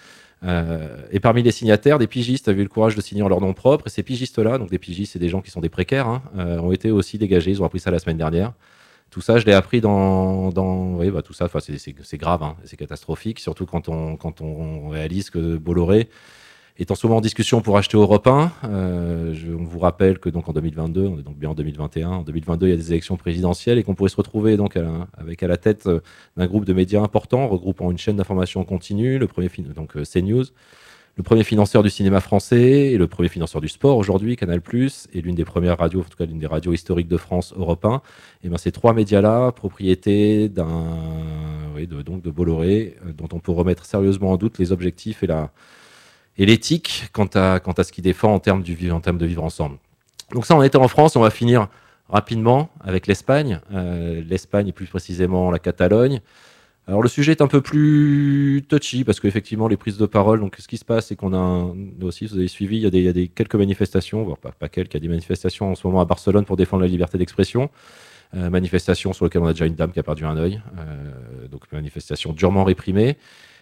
Et parmi les signataires, des pigistes avaient eu le courage de signer en leur nom propre. Et ces pigistes-là, donc des pigistes, c'est des gens qui sont des précaires, hein, ont été aussi dégagés. Ils ont appris ça la semaine dernière. Tout ça, je l'ai appris dans, dans oui, bah, tout ça. C'est grave, hein, c'est catastrophique, surtout quand on, quand on réalise que Bolloré ce moment en discussion pour acheter Europe 1. Euh, je, on vous rappelle que donc en 2022, on est donc bien en 2021, en 2022 il y a des élections présidentielles et qu'on pourrait se retrouver donc avec à la tête euh, d'un groupe de médias importants regroupant une chaîne d'information continue, le premier fin- donc euh, CNews, le premier financeur du cinéma français et le premier financeur du sport aujourd'hui, Canal+, et l'une des premières radios, en tout cas l'une des radios historiques de France, Europe 1. Et ben ces trois médias-là, propriété de, donc de Bolloré, euh, dont on peut remettre sérieusement en doute les objectifs et la et l'éthique quant à quant à ce qu'il défend en termes de vivre ensemble. Donc ça, on était en France, on va finir rapidement avec l'Espagne, Euh, l'Espagne et plus précisément la Catalogne. Alors le sujet est un peu plus touchy parce qu'effectivement les prises de parole, donc ce qui se passe c'est qu'on a un- nous aussi, vous avez suivi, il y a des, quelques manifestations, voire pas, quelques, il y a des manifestations en ce moment à Barcelone pour défendre la liberté d'expression. Euh, manifestation sur laquelle on a déjà une dame qui a perdu un œil, Euh, donc manifestation durement réprimée.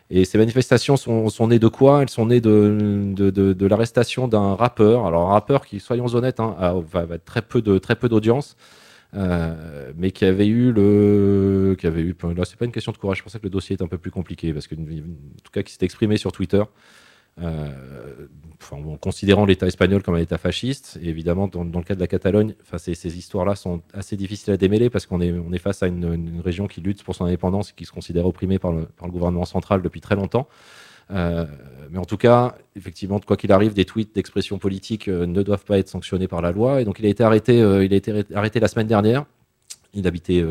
Et ces manifestations sont, nées de quoi? Elles sont nées de, l'arrestation d'un rappeur. Alors un rappeur qui, soyons honnêtes, hein, a, va, très peu très peu d'audience, euh, mais qui avait eu le, qui avait eu. Là, c'est pas une question de courage. Je pensais que le dossier est un peu plus compliqué parce que, en tout cas, qui s'est exprimé sur Twitter. euh, en considérant l'État espagnol comme un État fasciste, et évidemment, dans, le cas de la Catalogne, enfin, ces, histoires-là sont assez difficiles à démêler parce qu'on est, face à une, région qui lutte pour son indépendance et qui se considère opprimée par le gouvernement central depuis très longtemps. Euh, mais en tout cas, effectivement, quoi qu'il arrive, des tweets d'expression politique euh, ne doivent pas être sanctionnés par la loi. Et donc, il a été arrêté, euh, il a été arrêté la semaine dernière. Il habitait,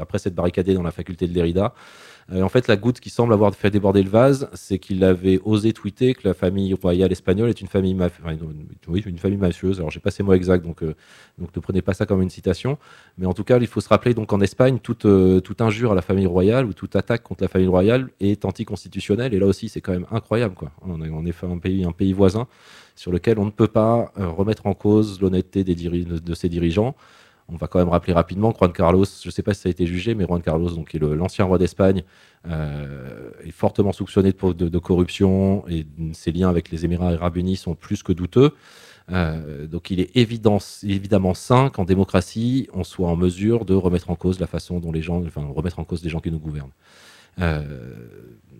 après s'être barricadé dans la faculté de Lérida. Euh, en fait, la goutte qui semble avoir fait déborder le vase, c'est qu'il avait osé tweeter que la famille royale espagnole est une famille, maf- enfin, oui, une famille mafieuse. Alors, j'ai pas ces mots exacts, donc, euh, donc ne prenez pas ça comme une citation. Mais en tout cas, il faut se rappeler donc en Espagne, toute, euh, toute injure à la famille royale ou toute attaque contre la famille royale est anticonstitutionnelle. Et là aussi, c'est quand même incroyable. Quoi. On est en effet un pays, un pays voisin sur lequel on ne peut pas remettre en cause l'honnêteté des de ses dirigeants. On va quand même rappeler rapidement que Juan Carlos, je ne sais pas si ça a été jugé, mais Juan Carlos, l'ancien roi d'Espagne, euh, est fortement soupçonné de, corruption et ses liens avec les Émirats arabes unis sont plus que douteux. Euh, donc il est évidemment sain qu'en démocratie, on soit en mesure de remettre en cause la façon dont les gens, enfin remettre en cause les gens qui nous gouvernent. Euh,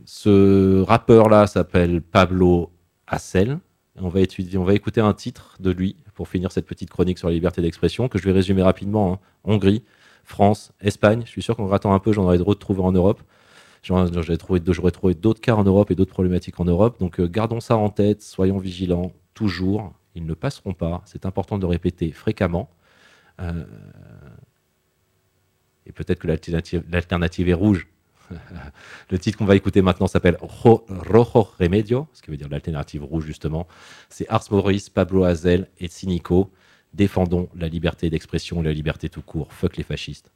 ce rappeur-là s'appelle Pablo Hassel. On va, écouter un titre de lui pour finir cette petite chronique sur la liberté d'expression que je vais résumer rapidement. hein. Hongrie, France, Espagne. Je suis sûr qu'en grattant un peu, j'en aurais d'autres trouver en Europe. J'aurais trouvé, d'autres cas en Europe et d'autres problématiques en Europe. Donc euh, gardons ça en tête, soyons vigilants, toujours. Ils ne passeront pas. C'est important de le répéter fréquemment. Euh, et peut-être que l'alternative est rouge. le titre qu'on va écouter maintenant s'appelle Ro- Rojo Remedio, ce qui veut dire l'alternative rouge justement. C'est Ars Maurice, Pablo Hazel et Sinico. Défendons la liberté d'expression, la liberté tout court. Fuck les fascistes.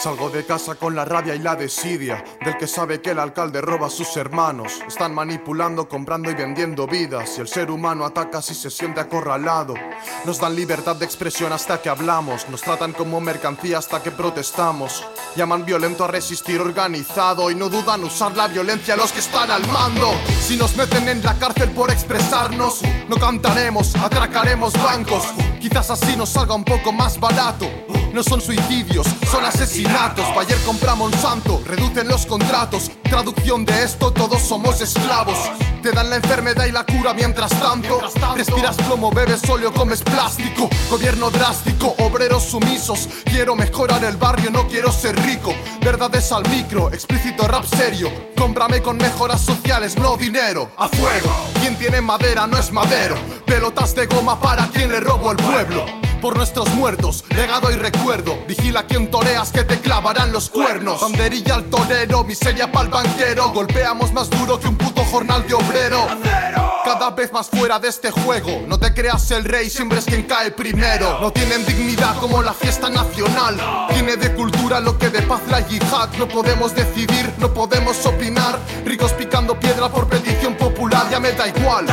Salgo de casa con la rabia y la desidia del que sabe que el alcalde roba a sus hermanos. Están manipulando, comprando y vendiendo vidas. Y el ser humano ataca si se siente acorralado. Nos dan libertad de expresión hasta que hablamos. Nos tratan como mercancía hasta que protestamos. Llaman violento a resistir organizado y no dudan usar la violencia los que están al mando. Si nos meten en la cárcel por expresarnos, no cantaremos, atracaremos bancos. Quizás así nos salga un poco más barato. No son suicidios, son asesinatos. Bayer compra Monsanto, reducen los contratos. Traducción de esto, todos somos esclavos. Te dan la enfermedad y la cura mientras tanto. Respiras plomo, bebes óleo, comes plástico. Gobierno drástico, obreros sumisos. Quiero mejorar el barrio, no quiero ser rico. Verdades al micro, explícito rap serio. Cómprame con mejoras sociales, no dinero. A fuego, quien tiene madera no es madero. Pelotas de goma para quien le robo el pueblo por nuestros muertos, legado y recuerdo. Vigila quien toreas que te clavarán los cuernos. Banderilla al torero, miseria pa'l banquero. Golpeamos más duro que un puto jornal de obrero. Cada vez más fuera de este juego. No te creas el rey, siempre es quien cae primero. No tienen dignidad como la fiesta nacional. Tiene de cultura lo que de paz la yihad. No podemos decidir, no podemos opinar. Ricos picando piedra por petición popular, ya me da igual.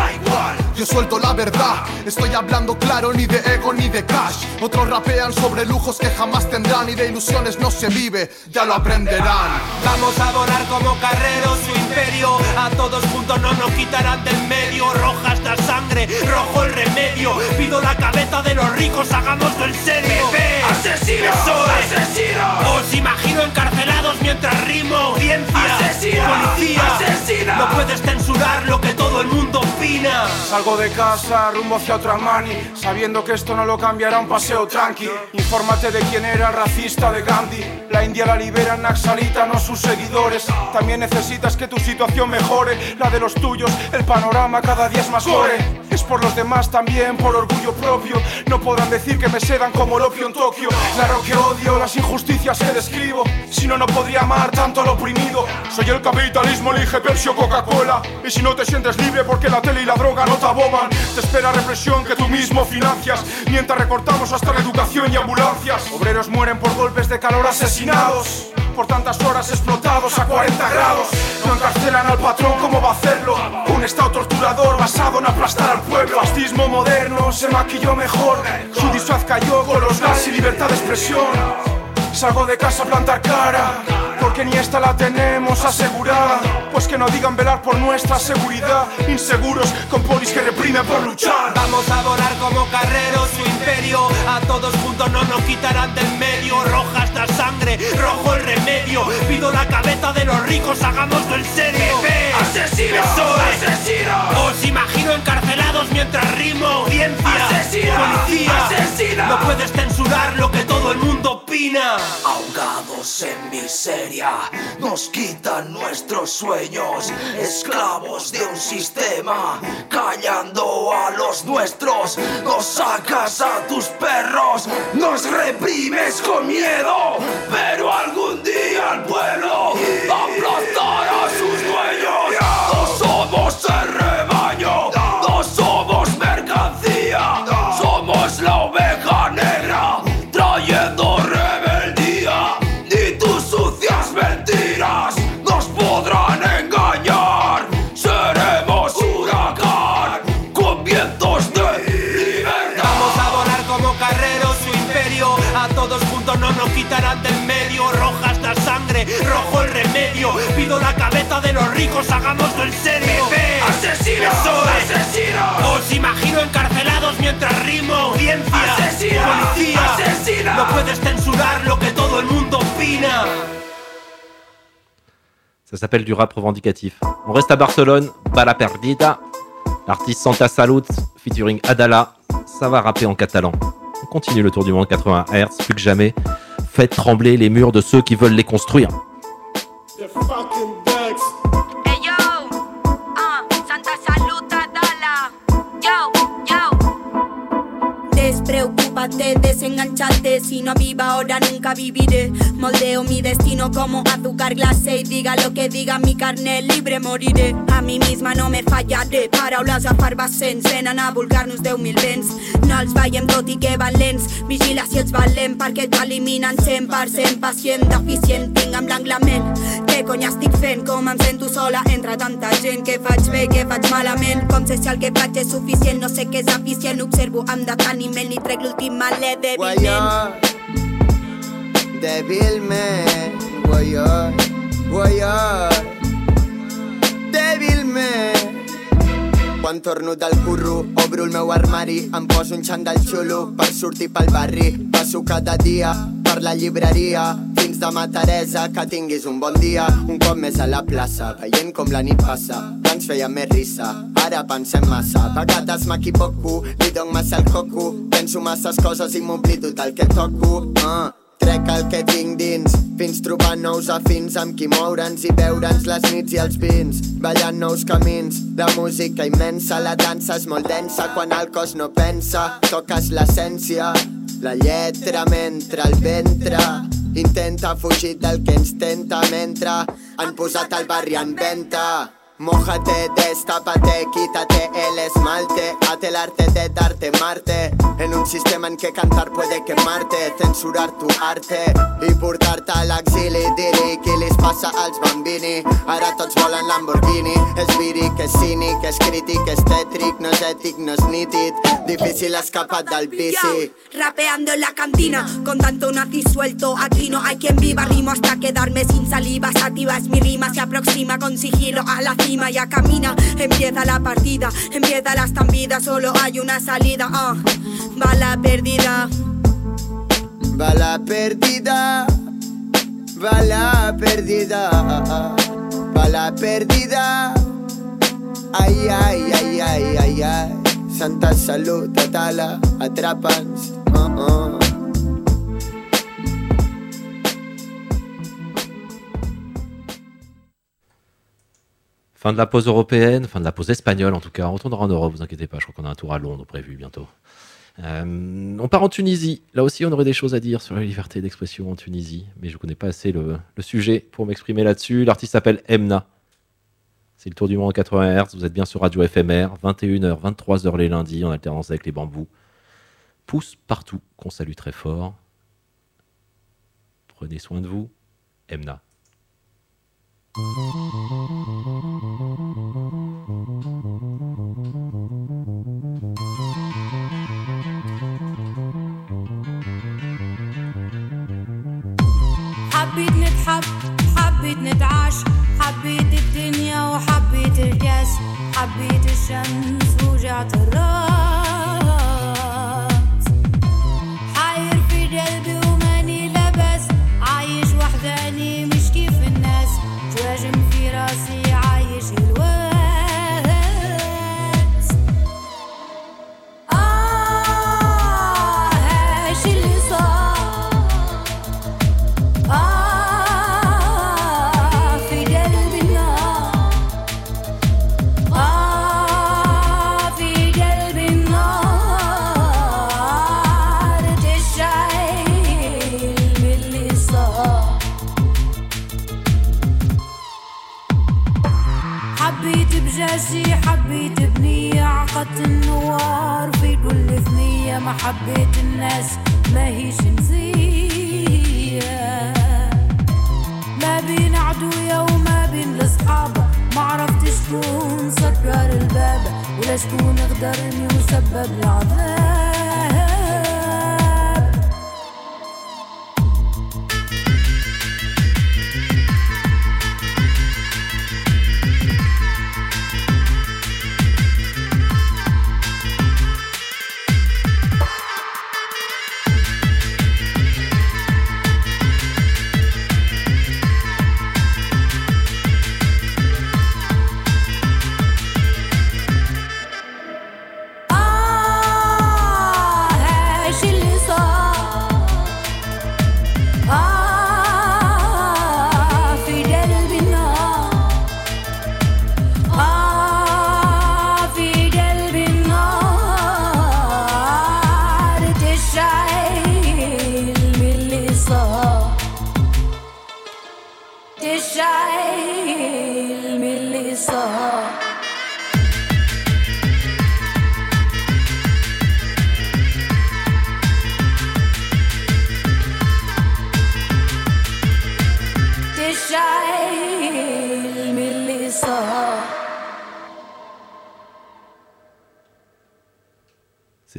Yo suelto la verdad. Estoy hablando claro, ni de ego ni de cash. Otros rapean sobre lujos que jamás tendrán y de ilusiones no se vive, ya lo aprenderán. Vamos a volar como carreros su imperio. A todos juntos no nos quitarán del medio. Roja esta sangre, rojo el remedio. Pido la cabeza de los ricos, hagámoslo en serio. Bebé, asesino, es. asesino. Os imagino encarcelados mientras rimo. Audiencia, Asesino, policía. asesino. No puedes censurar lo que todo el mundo opina. Salgo de casa rumbo hacia otra mani, sabiendo que esto no lo cambiará un paseo tranqui. Infórmate de quién era el racista de Gandhi. La India la libera Naxalita, no sus seguidores. También necesitas que tu situación mejore, la de los tuyos. El panorama cada día es más gore. Es por los demás también, por orgullo propio. No podrán decir que me sedan como el opio en Tokio. Claro que odio las injusticias que describo. Si no, no podría amar tanto al oprimido. Soy el capitalismo, elige Pepsi o Coca-Cola. Y si no te sientes libre porque la tele y la droga no te te espera represión que tú mismo financias. Mientras recortamos hasta la educación y ambulancias. Obreros mueren por golpes de calor asesinados. Por tantas horas explotados a 40 grados. No encarcelan al patrón, ¿cómo va a hacerlo? Un estado torturador basado en aplastar al pueblo. Fascismo moderno se maquilló mejor. Su disfraz cayó con los gas y libertad de expresión. Salgo de casa a plantar cara, porque ni esta la tenemos asegurada. Pues que no digan velar por nuestra seguridad. Inseguros con polis que reprimen por luchar. Vamos a volar como carreros su imperio. A todos juntos no nos quitarán del medio. Roja esta sangre, rojo el remedio. Pido la cabeza de los ricos, hagámoslo en serio. Asesino, es. asesino. Os imagino encarcelados mientras rimo. Audiencia, Asesino, policía. asesino. No puedes censurar lo que todo el mundo Ahogados en miseria, nos quitan nuestros sueños, esclavos de un sistema, callando a los nuestros, nos sacas a tus perros, nos reprimes con miedo, pero algún día el pueblo aplastará a sus dueños. No somos la cabeza de los ricos, hagámoslo en serio. Bebé, asesino, Eso es. asesino. Os imagino encarcelados mientras rimo. Audiencia, Asesino, policía. asesino. No puedes censurar lo que todo el mundo opina. Ça s'appelle du rap revendicatif. On reste à Barcelone, Bala Perdida. L'artiste Santa Salut featuring Adala. Ça va rapper en catalan. On continue le tour du monde 80 Hz, plus que jamais. Faites trembler les murs de ceux qui veulent les construire. Hey Despreocúpate, desenganchate. Si no viva ahora, nunca viviré. Moldeo mi destino como azúcar glacé. Y diga lo que diga mi carne, libre moriré. A mí misma no me fallaré. Paraules efervescents venen a vulgar-nos deu mil vents. No els veiem tot i que van. Vigila si ets valent perquè t'eliminen 100% pacient, deficient, tinc amb l'anglament. Què cony estic fent? Com em sento sola entre tanta gent? Què faig bé, què faig malament? Com sé si el que faig és suficient? No sé què és eficient, observo amb deteniment i trec l'últim más le debilmen. Debilmen, voy. Quan torno del curro, obro el meu armari, em poso un xandall xulo per sortir pel barri. Passo cada dia per la llibreria, fins demà Teresa, que tinguis un bon dia. Un cop més a la plaça, veient com la nit passa, que ens feia més risa. Ara pensem massa, a vegades m'equivoco, li dono massa el coco, penso masses coses i m'oblido del que toco. Uh. Trec el que tinc dins, fins trobar nous afins amb qui moure'ns i veure'ns les nits i els vins, ballant nous camins. La música immensa, la dansa és molt densa quan el cos no pensa, toques l'essència, la lletra mentre el ventre intenta fugir del que ens tenta mentre han posat el barri en venta. Mójate, destápate, quítate el esmalte. Haz el arte de darte Marte. En un sistema en que cantar puede quemarte Censurar tu arte. I portar-te a l'exili Dir-hi qui li passa als bambini. Ara tots volen Lamborghini. És víric, és cínic, és crític, és tètric No és ètic, no és nítid Difícil escapar del vici. Rapeando en la cantina. Con tanto nazi suelto. Aquí no hay quien viva, rimo hasta quedarme sin saliva. Sativa es mi rima, se aproxima con sigilo a la cima. Ya camina, empieza la partida, empieza la estampida. Solo hay una salida, ah, bala perdida. Bala perdida Bala perdida Bala perdida Ai, ai, ai, ai, ai, ai Santa Salut, Atala, atrapa'ns oh, oh. Fin de la pause européenne, fin de la pause espagnole en tout cas. On retournera en Europe, vous inquiétez pas, je crois qu'on a un tour à Londres prévu bientôt. Euh, on part en Tunisie. Là aussi, on aurait des choses à dire sur la liberté d'expression en Tunisie, mais je ne connais pas assez le, sujet pour m'exprimer là-dessus. L'artiste s'appelle Emna. C'est le tour du monde en 80 Hz. Vous êtes bien sur Radio FMR, 21h, 23h les lundis, en alternance avec les bambous. Pousse partout, qu'on salue très fort. Prenez soin de vous. Emna. حبيت نتحب حبيت نتعاش حبيت الدنيا وحبيت الكاس حبيت الشمس وجعت الراس. النوار في كل ثنية ما حبيت الناس ما هيش نسية. ما بين عدوية وما بين الأصحاب ما عرفت شكون سكر الباب ولا شكون غدرني وسبب العذاب.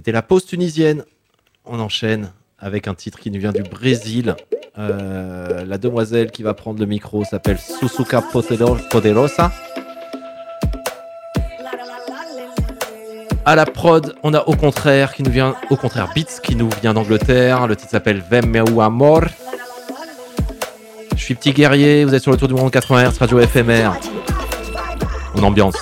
C'était la pause tunisienne. On enchaîne avec un titre qui nous vient du Brésil. Euh, la demoiselle qui va prendre le micro s'appelle Susuka Poderosa. À la prod, on a au contraire qui nous vient au contraire Beats qui nous vient d'Angleterre. Le titre s'appelle Vem meu amor. Je suis petit guerrier, vous êtes sur le tour du monde 80 Hz, radio éphémère. On ambiance.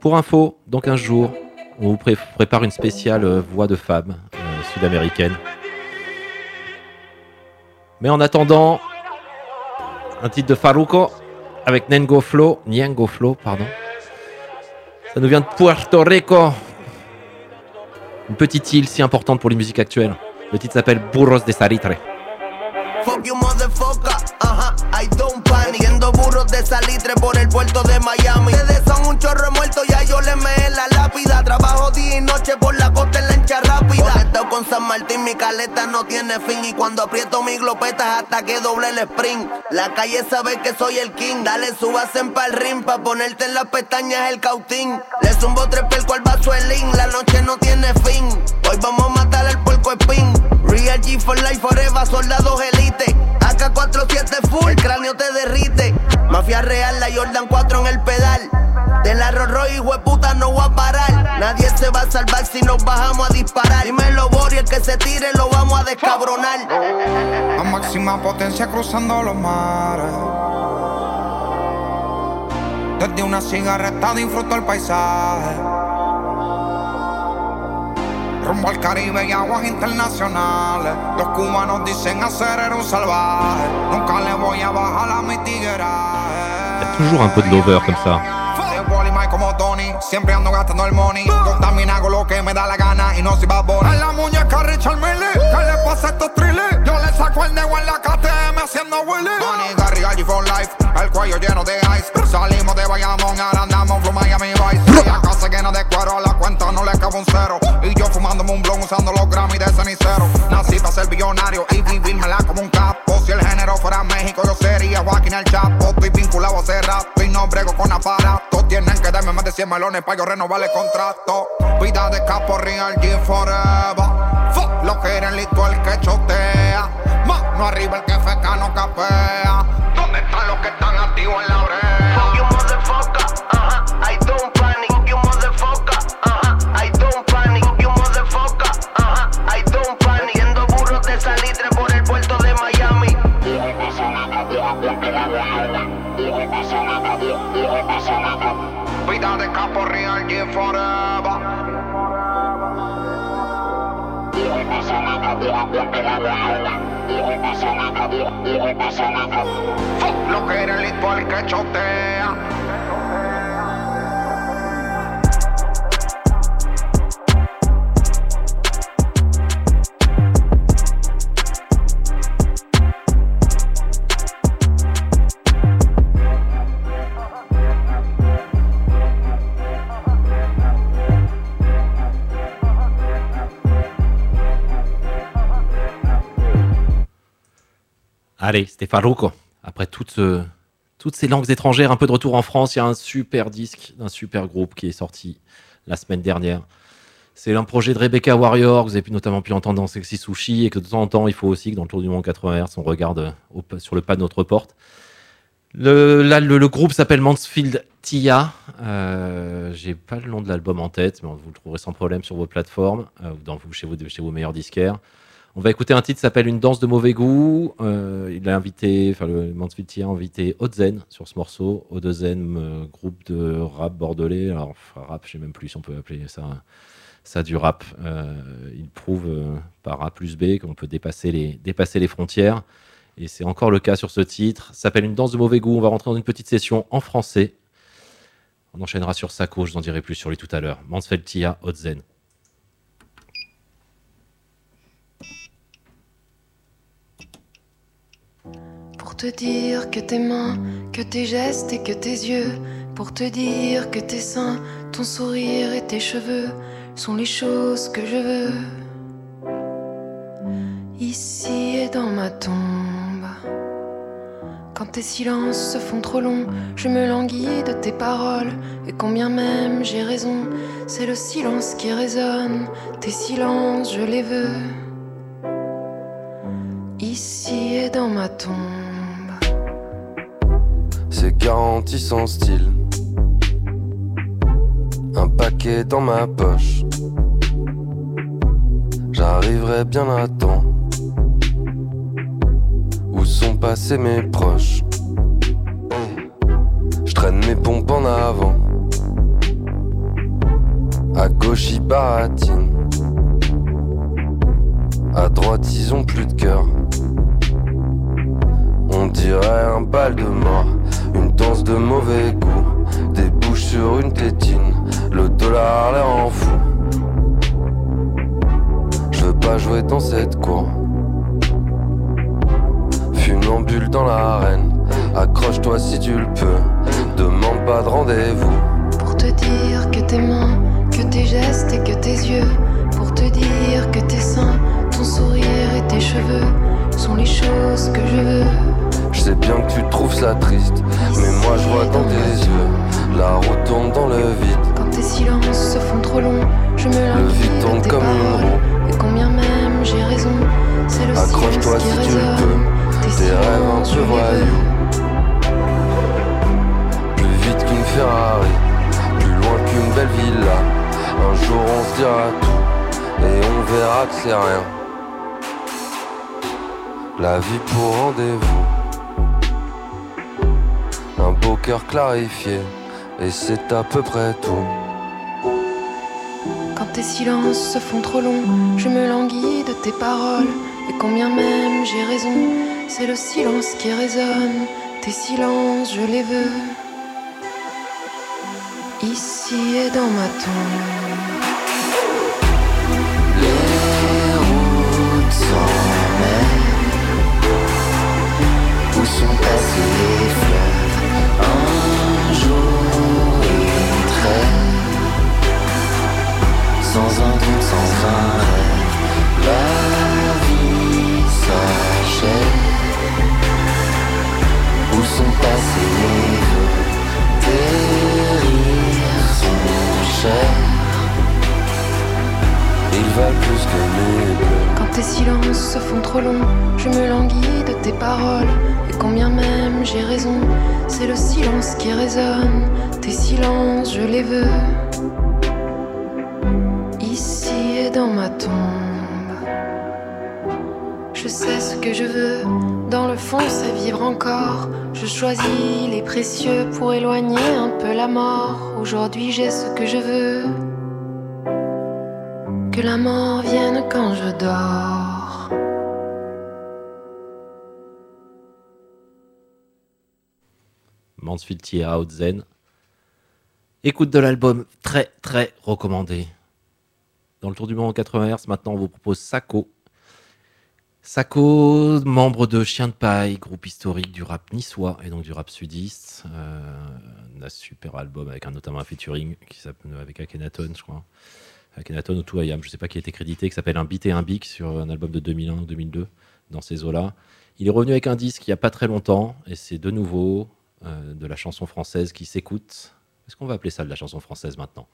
Pour info, dans 15 jours, on vous pré- prépare une spéciale euh, voix de femme euh, sud-américaine. Mais en attendant, un titre de Faruko avec Nengo Flow, Niengo Flow, pardon. Ça nous vient de Puerto Rico. Une petite île si importante pour les musiques actuelles. Le titre s'appelle Burros de Salitre. No tiene fin Y cuando aprieto mi glopeta hasta que doble el sprint La calle sabe que soy el king Dale, subas en pa'l ring Pa' ponerte en las pestañas el cautín Le zumbo tres pelco al vaso La noche no tiene fin Hoy vamos a matar al puerco espín Real G for life forever, soldados elite. AK-47 full, el cráneo te derrite. Mafia real, la Jordan 4 en el pedal. Del arroz rojo, hueputa, si nos bajamos a disparar. Dímelo, Bori, el que se tire lo vamos a descabronar. A máxima potencia cruzando los mares. Desde una cigarreta disfruto el paisaje. Rumbo al Caribe y aguas internacionales. Los cubanos dicen hacer era un salvaje. Nunca le voy a bajar a mi tigueraje. Toujours un peu de lover comme ça. Como Tony, siempre ando gastando el money. Yo también hago lo que me da la gana y no soy bad bunny. A la muñeca Richard Mille, ¿qué le pasa a estos thrillers? Yo le saco el dedo en la KTM haciendo Willy. Gary for life, el cuello lleno de ice. Salimos de Bayamón, ahora andamos por Miami Vice. La casa llena de cuero, a la cuenta no le cabe un cero. Y yo fumándome un blon usando los Grammy de cenicero. Nací para ser billonario y vivírmela como un capo. Si el género fuera México, yo sería Joaquín el Chapo. Estoy vinculado a hacer rap y no brego con aparatos. Tienen que darme más de 100 melones para yo renovar el contrato. Vida de capo, real G forever. Fuck lo que listo el que chotea. Mano arriba el que feca no capea. ¿Dónde están los que están activos en la brea? Fuck you motherfucker, ajá, I don't panic. Fuck you motherfucker, ajá, I don't panic. Fuck you motherfucker, ajá, I don't panic. Viendo burros de salitre por el puerto de Miami. Vida de capo, real G forever. Fuck lo que era listo el que chotea. Allez, c'était Faruko. Après toutes, toutes ces langues étrangères, un peu de retour en France, il y a un super disque d'un super groupe qui est sorti la semaine dernière. C'est un projet de Rebecca Warrior, vous avez pu, notamment pu entendre dans Sexy Sushi, et que de temps en temps, il faut aussi que dans le Tour du Monde 80 Hz, on regarde sur le pas de notre porte. Le, là, le, groupe s'appelle Mansfield Tia. Euh, J'ai pas le nom de l'album en tête, mais vous le trouverez sans problème sur vos plateformes, euh, chez, chez vos meilleurs disquaires. On va écouter un titre qui s'appelle Une danse de mauvais goût. Euh, il a invité, enfin le a invité Ozen sur ce morceau. Odezen, euh, groupe de rap bordelais. Alors rap, je sais même plus si on peut appeler ça ça du rap. Euh, il prouve par A plus B qu'on peut dépasser les, dépasser les frontières. Et c'est encore le cas sur ce titre. Ça s'appelle Une danse de mauvais goût. On va rentrer dans une petite session en français. On enchaînera sur Sako, je vous en dirai plus sur lui tout à l'heure. Mansfeld Tia, Otzen. Pour te dire que tes mains, que tes gestes et que tes yeux, pour te dire que tes seins, ton sourire et tes cheveux sont les choses que je veux. Ici et dans ma tombe. Quand tes silences se font trop longs, je me languis de tes paroles. Et combien même j'ai raison, c'est le silence qui résonne. Tes silences, je les veux. Ici et dans ma tombe. C'est garanti sans style. Un paquet dans ma poche. J'arriverai bien à temps. Où sont passés mes proches? Je traîne mes pompes en avant. À gauche, ils baratinent. À droite, ils ont plus de cœur. Dirait un bal de mort, une danse de mauvais goût, des bouches sur une tétine, le dollar l'air en fou. Je veux pas jouer dans cette cour. Funambule dans l'arène, accroche-toi si tu le peux, demande pas de rendez-vous. Pour te dire que tes mains, que tes gestes et que tes yeux, pour te dire que tes seins, ton sourire et tes cheveux sont les choses que je veux. Je sais bien que tu trouves ça triste, mais moi je vois dans tes yeux, la route tourne dans le vide. Quand tes silences se font trop longs, je me Le vide de tourne comme une roue. Et combien même j'ai raison, c'est le Accroche-toi si tu le peux, tes rêves un peu voyous. Plus vite qu'une Ferrari, plus loin qu'une belle villa. Un jour on se dira tout, et on verra que c'est rien. La vie pour rendez-vous. Beau cœur clarifié, et c'est à peu près tout. Quand tes silences se font trop longs, je me languis de tes paroles. Et combien même j'ai raison, c'est le silence qui résonne. Tes silences, je les veux. Ici et dans ma tombe. Où sont passés Sans un doute, sans un rêve La vie s'achève Où sont passés les vœux Tes rires sont chers Ils valent plus que bleus Quand tes silences se font trop longs, je me languis de tes paroles. Et combien même j'ai raison, c'est le silence qui résonne. Tes silences, je les veux. Dans ma tombe. Je sais ce que je veux, dans le fond c'est vivre encore. Je choisis les précieux pour éloigner un peu la mort. Aujourd'hui j'ai ce que je veux. Que la mort vienne quand je dors. Mansfield Tia, Zen. Écoute de l'album, très très recommandé. Dans le tour du monde en 80 Hz, maintenant on vous propose Sako. Sako, membre de Chien de Paille, groupe historique du rap niçois et donc du rap sudiste. Euh, un super album avec un, notamment un featuring qui s'appelle avec Akhenaton, je crois. Akhenaton ou Touayam, je sais pas qui a été crédité, qui s'appelle Un beat et un bic sur un album de 2001 ou 2002, dans ces eaux-là. Il est revenu avec un disque il n'y a pas très longtemps et c'est de nouveau euh, de la chanson française qui s'écoute. Est-ce qu'on va appeler ça de la chanson française maintenant?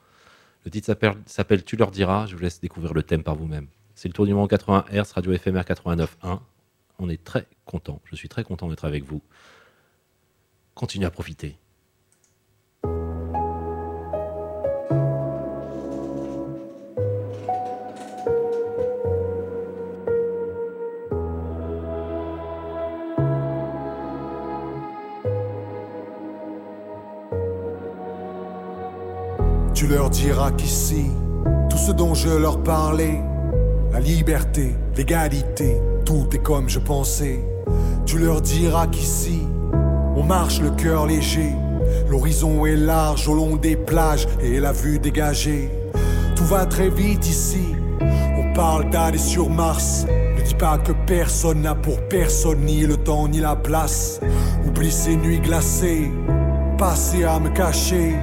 Le titre s'appelle- Tu leur diras. Je vous laisse découvrir le thème par vous-même. C'est le tour du monde 80 Hz, radio éphémère 89.1. On est très content. Je suis très content d'être avec vous. Continuez à profiter. Leur diras qu'ici, tout ce dont je leur parlais, la liberté, l'égalité, tout est comme je pensais. Tu leur diras qu'ici, on marche le cœur léger. L'horizon est large au long des plages et la vue dégagée. Tout va très vite ici. On parle d'aller sur Mars. Ne dis pas que personne n'a pour personne ni le temps ni la place. Oublie ces nuits glacées, passer à me cacher.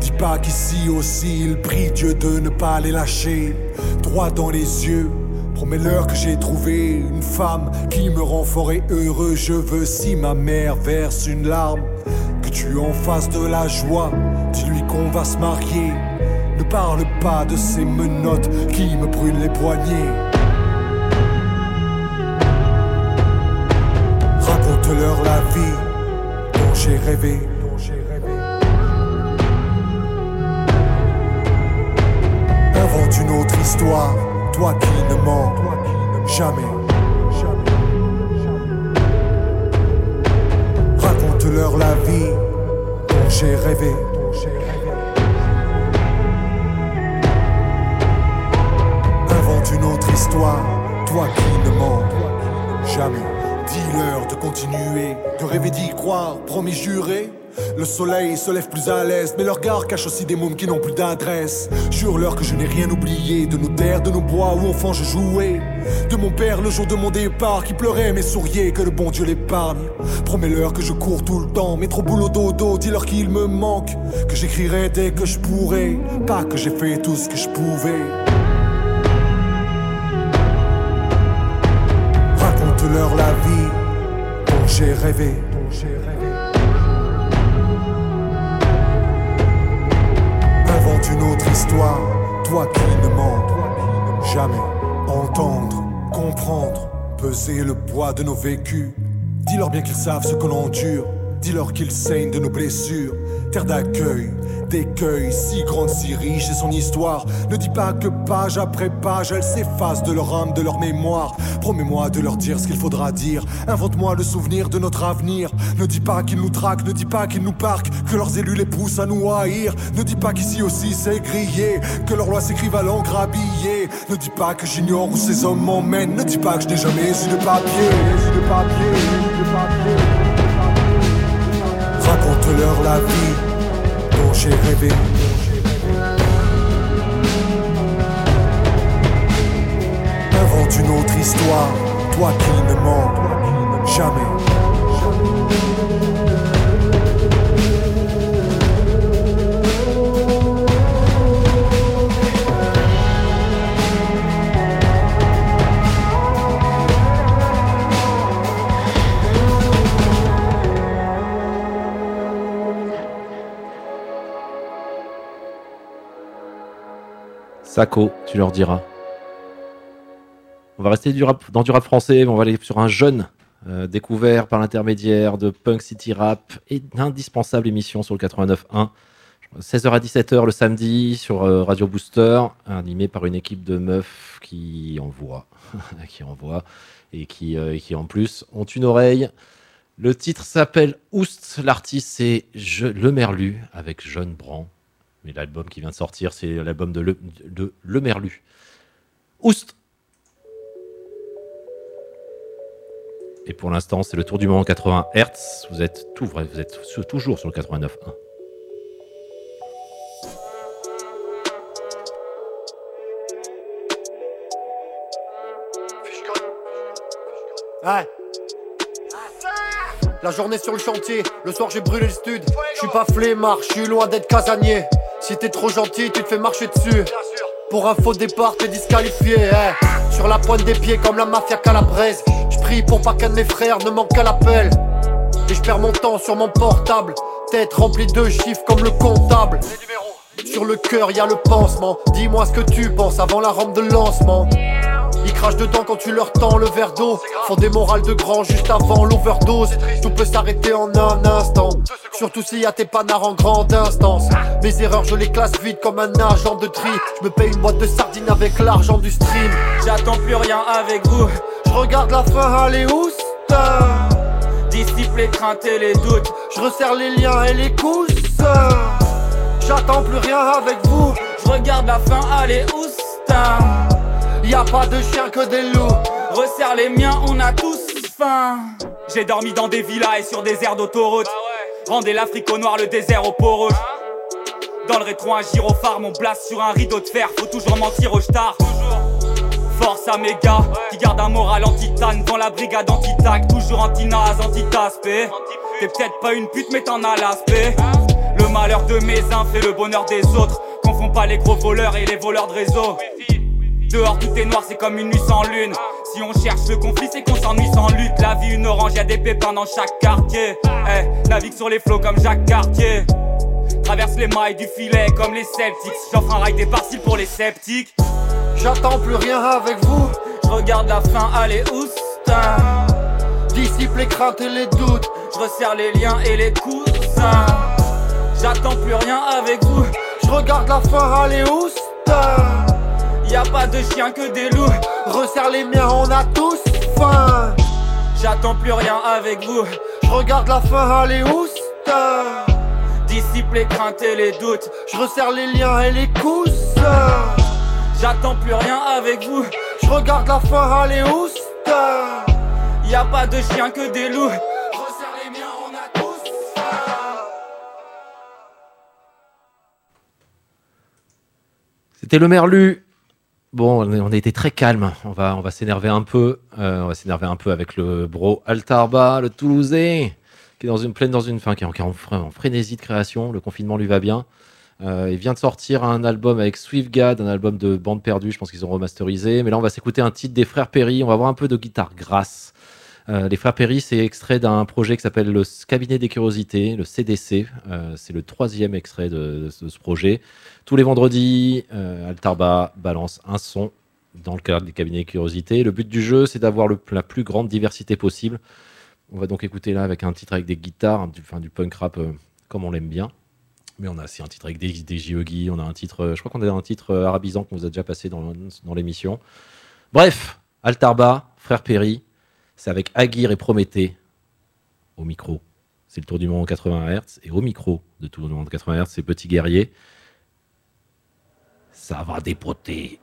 Dis pas qu'ici aussi il prie Dieu de ne pas les lâcher. Droit dans les yeux, promets-leur que j'ai trouvé une femme qui me rend fort et heureux. Je veux si ma mère verse une larme, que tu en fasses de la joie. Dis-lui qu'on va se marier. Ne parle pas de ces menottes qui me brûlent les poignets. Raconte-leur la vie dont j'ai rêvé. Invente une autre histoire, toi qui ne mens jamais. Raconte-leur la vie dont j'ai rêvé. Invente une autre histoire, toi qui ne mens jamais. Dis-leur de continuer, de rêver d'y croire, promis juré. Le soleil se lève plus à l'est, mais leur regard cache aussi des mômes qui n'ont plus d'adresse. Jure-leur que je n'ai rien oublié de nos terres, de nos bois où enfant je jouais. De mon père le jour de mon départ qui pleurait mais souriait, que le bon Dieu l'épargne. Promets-leur que je cours tout le temps, mais trop boulot dodo, dis-leur qu'il me manque. Que j'écrirai dès que je pourrai, pas que j'ai fait tout ce que je pouvais. Raconte-leur la vie dont j'ai rêvé. Autre histoire, toi qui ne jamais. Entendre, comprendre, peser le poids de nos vécus. Dis-leur bien qu'ils savent ce qu'on endure. Dis-leur qu'ils saignent de nos blessures. Terre d'accueil, d'écueil, si grande, si riche est son histoire. Ne dis pas que page après page, elle s'efface de leur âme, de leur mémoire. Promets-moi de leur dire ce qu'il faudra dire. Invente-moi le souvenir de notre avenir. Ne dis pas qu'ils nous traquent, ne dis pas qu'ils nous parquent, que leurs élus les poussent à nous haïr. Ne dis pas qu'ici aussi c'est grillé, que leurs lois s'écrivent à l'encre habillée. Ne dis pas que j'ignore où ces hommes m'emmènent. Ne dis pas que je n'ai jamais eu de papier. Raconte-leur la vie dont j'ai rêvé. Invente une autre histoire, toi qui ne mens jamais. Tu leur diras. On va rester dans du rap français, mais on va aller sur un jeune euh, découvert par l'intermédiaire de Punk City Rap et d'indispensable émission sur le 89.1. 16h à 17h le samedi sur euh, Radio Booster, animé par une équipe de meufs qui envoient, qui envoient et qui, euh, qui en plus ont une oreille. Le titre s'appelle Oust, l'artiste c'est Le Merlu avec Jeune Brand. Mais l'album qui vient de sortir, c'est l'album de Le, Merlu. Oust Et pour l'instant, c'est le tour du monde 80 Hz. Vous êtes tout vous êtes toujours sur le 89.1. Ouais. La journée sur le chantier, le soir j'ai brûlé le stud. Je suis pas flemmard, je suis loin d'être casanier. Si t'es trop gentil, tu te fais marcher dessus. Pour un faux départ, t'es disqualifié. eh. Sur la pointe des pieds comme la mafia calabraise. Je prie pour pas qu'un de mes frères ne manque à l'appel. Et je perds mon temps sur mon portable. Tête remplie de chiffres comme le comptable. Sur le cœur, y a le pansement. Dis-moi ce que tu penses avant la rampe de lancement. Ils crachent dedans quand tu leur tends le verre d'eau. Font des morales de grand juste avant l'overdose. Tout peut s'arrêter en un instant. Surtout s'il y a tes panards en grande instance. Mes erreurs, je les classe vite comme un agent de tri. Je me paye une boîte de sardines avec l'argent du stream. J'attends plus rien avec vous. Je regarde la fin, allez où Dissipe les craintes et les doutes. Je resserre les liens et les coussins. J'attends plus rien avec vous. Je regarde la fin, allez, oustin. Y a pas de chien que des loups. Resserre les miens, on a tous faim. J'ai dormi dans des villas et sur des aires d'autoroute. Rendez l'Afrique au noir, le désert au peau rouge. Dans le rétro, un gyrophare, mon blast sur un rideau de fer. Faut toujours mentir au star. Force à mes gars qui gardent un moral anti-tane dans la brigade anti-tac. Toujours anti-naz, anti-taspé. T'es peut-être pas une pute, mais t'en as l'aspect. Le malheur de mes uns fait le bonheur des autres. Confonds pas les gros voleurs et les voleurs de réseau. Dehors tout est noir, c'est comme une nuit sans lune. Si on cherche le conflit, c'est qu'on s'ennuie sans lutte. La vie, une orange, y a des pépins dans chaque quartier. Eh, navigue sur les flots comme Jacques Cartier. Traverse les mailles du filet comme les Celtics. J'offre un rail des parcils pour les sceptiques. J'attends plus rien avec vous. Je regarde la fin, allez, oustin. Dissipe les craintes et les doutes. Je resserre les liens et les coussins. J'attends plus rien avec vous. Je regarde la fin, allez, oustin. Y a pas de chien que des loups. Resserre les miens, on a tous faim. J'attends plus rien avec vous. Je regarde la fin, allez, oustin. Dissipe les craintes et les doutes. Je resserre les liens et les coussins. J'attends plus rien avec vous. Je regarde la fin, allez, oustin. Y a pas de chien que des loups. Resserre les miens, on a tous faim. C'était le Merlu. Bon, on, a été très calme. On va, s'énerver un peu. Euh, on va s'énerver un peu avec le bro Altarba, le Toulousain, qui est dans une pleine dans une fin, qui est en frénésie de création. Le confinement lui va bien. Euh, il vient de sortir un album avec Swiftgad, un album de bande perdue. Je pense qu'ils ont remasterisé. Mais là, on va s'écouter un titre des frères Perry. On va voir un peu de guitare grasse. Euh, les frères Perry, c'est extrait d'un projet qui s'appelle le Cabinet des Curiosités, le CDC. Euh, c'est le troisième extrait de, ce- projet. Tous les vendredis, euh, Altarba balance un son dans le cadre des cabinets des curiosités. Le but du jeu, c'est d'avoir la plus grande diversité possible. On va donc écouter là avec un titre avec des guitares, du, enfin, du punk rap comme on l'aime bien. Mais on a aussi un titre avec des, des on a un titre, je crois qu'on a un titre arabisant qu'on vous a déjà passé dans, dans l'émission. Bref, Altarba, Frère Perry, c'est avec Aguirre et Prométhée au micro. C'est le tour du monde en 80 Hz. Et au micro de Tour du monde en 80 Hz, c'est Petit Guerrier. Ça va dépoter.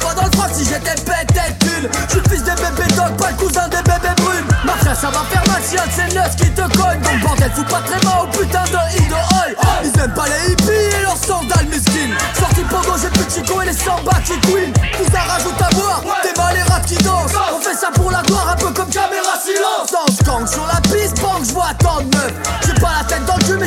Poids dans le froc si j'étais peut-être une. Je suis fils des bébés dogs, pas le cousin des bébés brunes. Ma ça va faire mal si un de ces neufs qui te cogne. Donc bordel, fous pas très mal au putain de hit de oi. Ils aiment pas les hippies et leurs sandales mesquines. Sorti pogo, j'ai plus de chico et les samba qui queen. Tout ça rajoute à boire, t'es mal les rats qui dansent. On fait ça pour la gloire, un peu comme caméra silence. Dans gang sur la piste, bang, je vois tant de meufs. J'ai pas la tête dans le cul, mais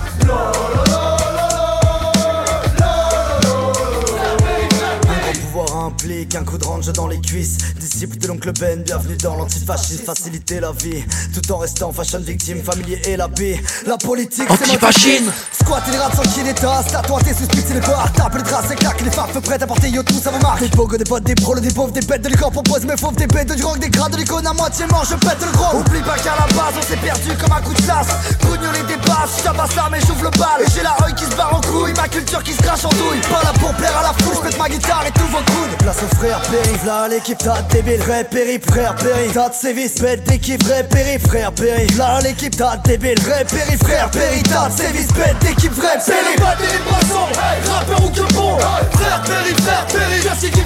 un coup de range dans les cuisses. Disciple de l'oncle Ben, bienvenue dans l'antifascisme. Faciliter la vie, tout en restant fashion victime, familier et la paix. La politique, c'est. Squatter les rats sans qu'il état, tatouer tes sous c'est les bars. Taper les traces, éclater les farfes, prêts à porter yo tout ça vous marque. Des pogos, des potes, des prolos, des pauvres, des bêtes de l'écran propose mes fauves, des bêtes de rock, des grades de l'icône à moitié mort, je pète le gros. Oublie pas qu'à la base on s'est perdu comme un coup de chasse. Cougnoler des basses, je tabasse l'arme et j'ouvre le bal. Et j'ai la rue qui se barre en couille, ma culture qui se crache en douille. Pas là pour plaire à la foule, je ma guitare et tous vos coudes. Place au frère Perry, là l'équipe t'as débile, vrai Perry, frère Perry. T'as de sévices, bête d'équipe, vrai Perry, frère Perry. Là l'équipe t'as débile, vrai frère Perry. T'as de sévices, bête d'équipe, c'est le pas des bras sombres, hey. rappeur ou que bon. Frère, péri, frère, péri, merci qui le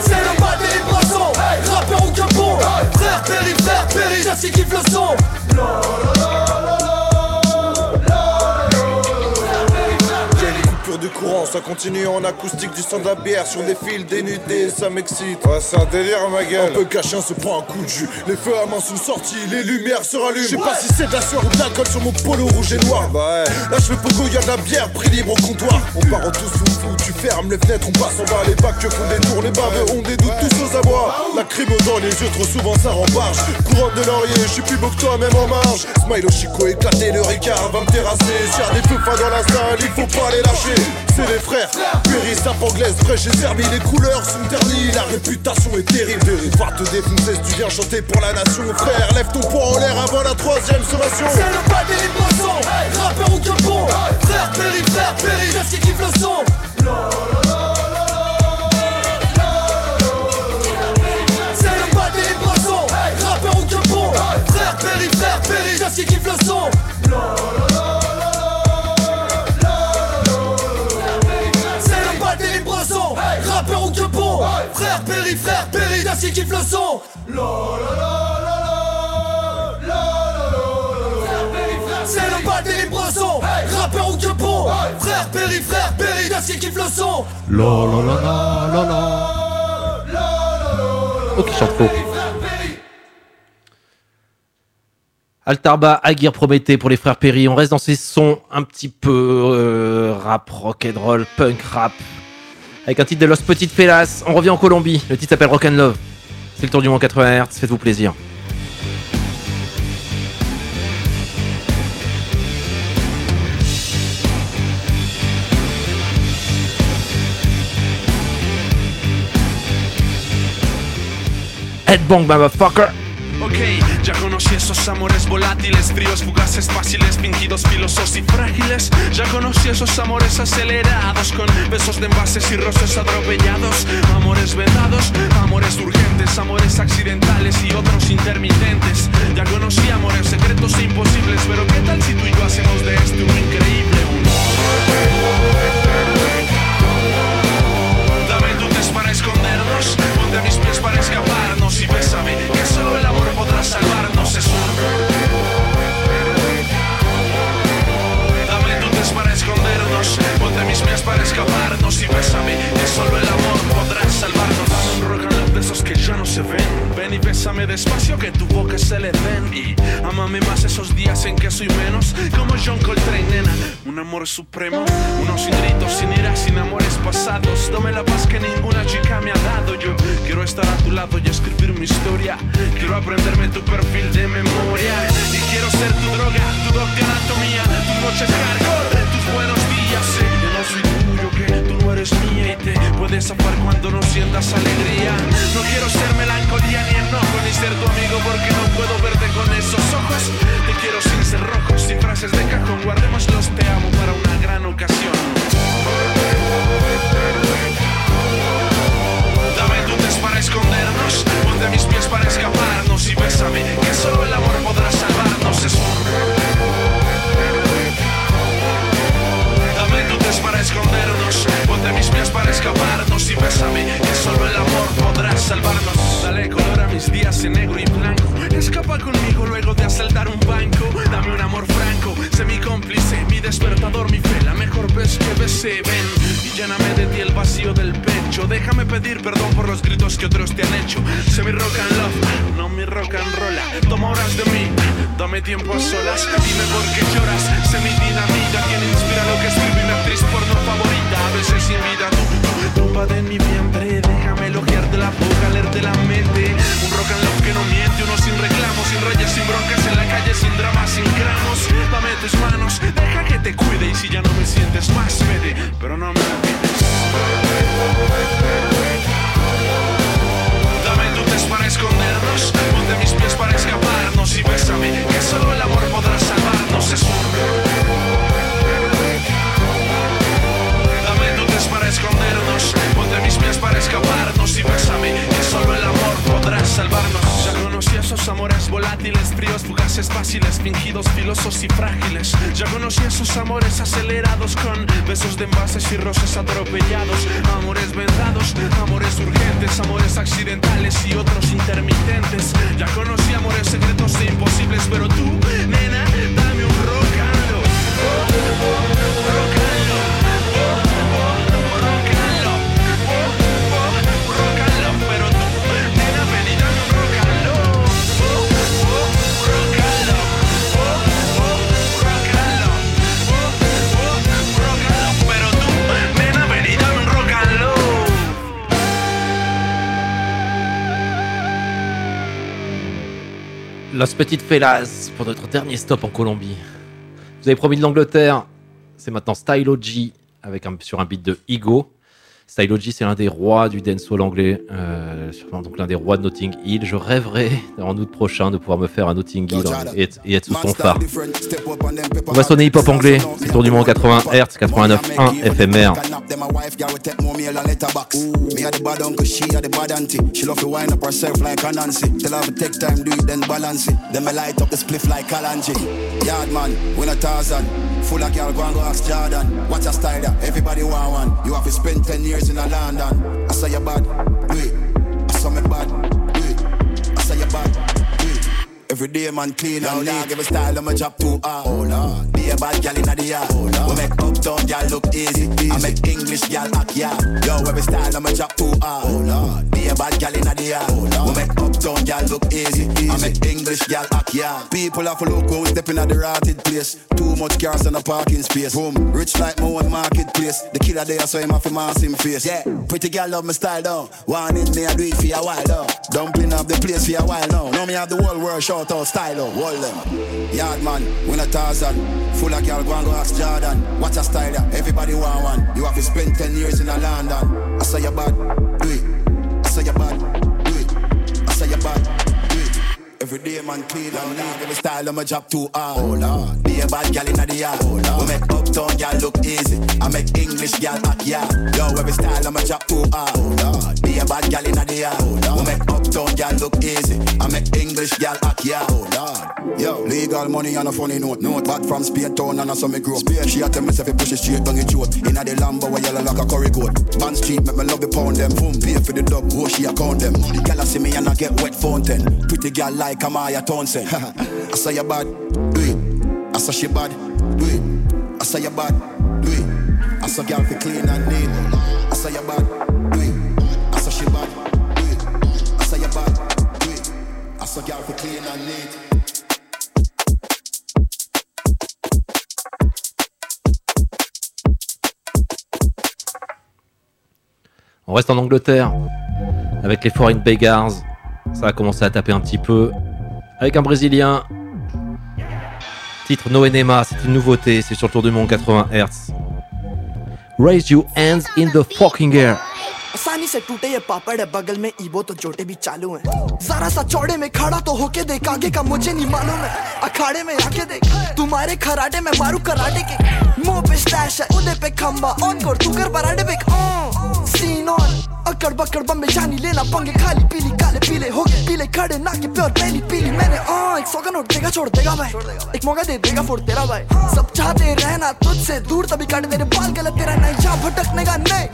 C'est le pas des Frère, péri, frère, péri, merci qui kiffe le courant, ça continue en acoustique du son de la bière sur des fils dénudés, ça m'excite. Ouais, c'est un délire, ma gueule. Un peu caché, on se prend un coup de jus. Les feux à main sont sortis, les lumières se rallument. Je sais pas si c'est de la sueur ou de l'alcool sur mon polo rouge et noir. Bah ouais. Là, je fais pogo, y'a de la bière, prix libre au comptoir. On part en tous fou tu fermes les fenêtres, on passe en bas. Les bacs que font des tours, les baveux ont des doutes, tous aux abois. La crime dans les yeux, trop souvent ça rembarge. Couronne de laurier, je suis plus beau que toi, même en marge. Smile au chico éclaté, le ricard va me terrasser. A des feux pas dans la salle, il faut pas les lâcher. C'est les frères, Perry, sape anglaise, fraîche et servi. Les couleurs sont ternies, la réputation est terrible. Va te défoncer si tu viens chanter pour la nation. Frère, lève ton poing en l'air avant la troisième sommation. C'est le pas des poissons, rappeur ou bon Frère Perry, frère Perry, y'a qui kiffe le son. C'est le pas des poissons, rappeur ou Frère Perry, frère y'a qui le son Frère Perry, frère Perry, y'a qui le son C'est le pas des poissons, rappeur ou que bon Frère Perry, frère Perry, y'a qui le son La la la la la la. Oh, qui chante faux. Altarba, Aguirre, Prométhée pour les frères Perry. On reste dans ces sons un petit peu euh, rap, rock'n'roll, punk rap. Avec un titre de Los Petites Fellas. On revient en Colombie. Le titre s'appelle Rock and Love. C'est le tour du monde 80 Hz. Faites-vous plaisir. Headbang, motherfucker. Ok, ya conocí esos amores volátiles, fríos, fugaces, fáciles, fingidos, filosos y frágiles. Ya conocí esos amores acelerados, con besos de envases y rostros atropellados. Amores vedados, amores urgentes, amores accidentales y otros intermitentes. Ya conocí amores secretos e imposibles, pero ¿qué tal si tú y yo hacemos de este un increíble uno? Amor supremo, unos gritos, sin ira, sin amores pasados. Dame la paz que ninguna chica me ha dado. Yo quiero estar a tu lado y escribir mi historia. Quiero aprenderme tu perfil de memoria y quiero ser tu droga, tu doctor anatomía, tus noches hardcore, tus buenos días. Que eres mía y te puedes zafar cuando no sientas alegría. No quiero ser melancolía ni enojo ni ser tu amigo porque no puedo verte con esos ojos. Te quiero sin ser rojo, sin frases de cajón. Guardemos los te amo para una gran ocasión. Dame tu test para escondernos, ponte mis pies para escaparnos y bésame, que solo el amor podrá salvarnos. Es Dame para escaparnos y bésame, que solo el amor podrá salvarnos. Dale color a mis días en negro y blanco. Escapa conmigo luego de asaltar un banco. Dame un amor franco, sé mi cómplice, mi despertador, mi fe, la mejor vez que besé. Ven y lléname de ti el vacío del pecho. Déjame pedir perdón por los gritos que otros te han hecho. Sé mi rock and love, no mi rock and roll. Toma horas de mí, dame tiempo a solas. Dime por qué lloras, sé mi dinamita. Quien inspira lo que escribe una actriz porno favorita. A veces sin vida, tú, en mi vientre. Déjame la boca, leerte la mente. Un rock and love que no miente, uno sin reclamos, sin rayas, sin broncas en la calle, sin dramas, sin gramos. Dame tus manos, deja que te cuide y si ya no me sientes más, vete, pero no me olvides. Dame tu para escondernos, ponte mis pies para escaparnos y bésame, que solo el amor podrá salvarnos. Es para escondernos, ponte mis pies para escaparnos y salvarnos. Ya conocí esos amores volátiles, fríos, fugaces fáciles, fingidos, filosos y frágiles. Ya conocí esos amores acelerados con besos de envases y roces atropellados. Amores vendados, amores urgentes, amores accidentales y otros intermitentes. Ya conocí amores secretos e imposibles, pero tú, nena, dame un. Rock Los Petites Fellas pour notre dernier stop en Colombie. Vous avez promis de l'Angleterre, c'est maintenant Stylo G avec sur un beat de Igo. Stylo G, c'est l'un des rois du dancehall anglais, euh, sûrement donc l'un des rois de Notting Hill. Je rêverais en août prochain de pouvoir me faire un Notting Hill et être, et être sous son phare. On va sonner hip-hop anglais, c'est Tour du Monde 80 Hz, 89.1 FMR. Them a wife girl will take more meal and letterbox. Me a the bad uncle, she a the bad auntie. She love to wind up herself like a Nancy. Tell her to take time, do it, then balance it. Then me light up the spliff like Kalanji. Yard man, win a thousand. Full of girl, go and go ask Jordan. What's your style there? Everybody want one. You have to spend 10 years in a London. I saw you bad, do it. I saw me bad, Every day man clean and neat. Give a style, I'ma too hard. Oh Lord, be a bad gal inna the yard. Oh Lord, we make uptown gal look easy. I make English gal act yeah. Yo, every style, I'ma too hard. Oh Lord, be a bad gal inna the yard. Oh Lord, we make uptown gal look easy. I make English gal act yeah. People have to look when out, stepping at the rotted place. Too much cars and a parking space. Boom, rich like my own marketplace. The killer there, so him have to mask him face. Yeah, pretty gal love my style though. One in me, I do it for a while though. Dumpling up the place for a while now. Now me have the whole world shout out style though. Hold them. Yard man, win a thousand. Full of girl, go and go ask Jordan. What's your style there? Everybody want one. You have to spend 10 years in a London. I say you bad, do it. I say you bad, do it. I say you bad, do it. Every day man clean and neat Every style I'ma drop too hard Oh Lord Be a bad gal inna the yard Oh Lord We make uptown gal look easy I make English gal act yeah Yo every style I'ma drop too hard Oh Lord Be a bad gal inna the yard Oh We make uptown gal look easy. I make English gal act yeah. Oh Lord. Yo. Legal money on a funny note. Note back from Spade Town and I saw me grow Spade She a tell you push it straight down your throat. Inna the Lambo where yellow like a curry coat Band Street make me love the pound them. Boom pay for the dub Oh she a count them. Gal a see me and I get wet fountain. Pretty gal like Amaya Townsend I say you bad, do it. I say she bad, do it. I say you bad, do it. I say gal fi clean and neat. I say you bad, On reste en Angleterre avec les Foreign Beggars. Ça a commencé à taper un petit peu. Avec un Brésilien. Titre No Enema, c'est une nouveauté, c'est sur le tour du monde 80 Hz. Raise your hands in the fucking air. आसानी से टूटे ये पापड़ है। बगल में ईबो तो जोटे भी चालू हैं। जरा सा चौड़े में खड़ा तो होके देख। आगे का मुझे नहीं मालूम है। अखाड़े में आके देख। तुम्हारे खराटे में मारू कराटे के। मुँह पे स्टैश है, उदे पे खंबा। ऑन कर तू कर बराडे पे सीन ऑन अकड़ बकड़ बम्बे जानी लेना पंगे, खाली पीली, काले पीले हो गए, पीले खड़े ना के प्योर पहली पीली। मैंने आ एक सौ का नोट देगा, छोड़ देगा भाई। एक मौका दे देगा फोड़ तेरा भाई। सब चाहते रहना तुझसे दूर, तभी काट मेरे बाल गलत, तेरा नहीं। जहाँ भटकने का नहीं।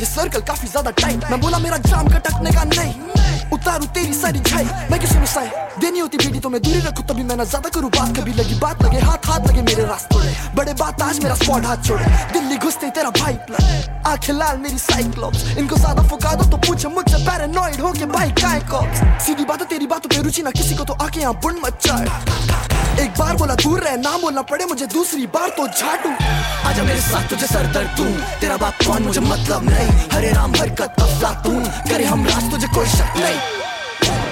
ये सर्कल काफ़ी ज़्यादा टाइट मैं बोला मेरा जाम कटकने का नहीं। उतारू तेरी सारी छाई मैं किसी में साई देनी होती बीड़ी तो मैं दूरी रखूँ तभी मैं ना ज़्यादा करूँ बात कभी लगी बात लगे हाथ हाथ लगे मेरे रास्तों बड़े बात आज मेरा स्पॉट हाथ छोड़े दिल्ली घुसते तेरा भाई आँखें लाल मेरी साइक्लोप्स इनको ज़्यादा फुका दो तो पूछे मुझसे पैरानॉइड हो के भाई काय कॉक्स सीधी बात है तेरी बातों पे रुचि ना किसी को तो आके यहाँ बुन मत चाहे एक बार बोला दूर रहे ना बोलना पड़े मुझे दूसरी बार तो झाटू आजा मेरे साथ तुझे सर दर्द दूँ तेरा बाप कौन मुझे मतलब नहीं हरे राम हरकत अफलातून करे हम राज तुझे कोई शक नहीं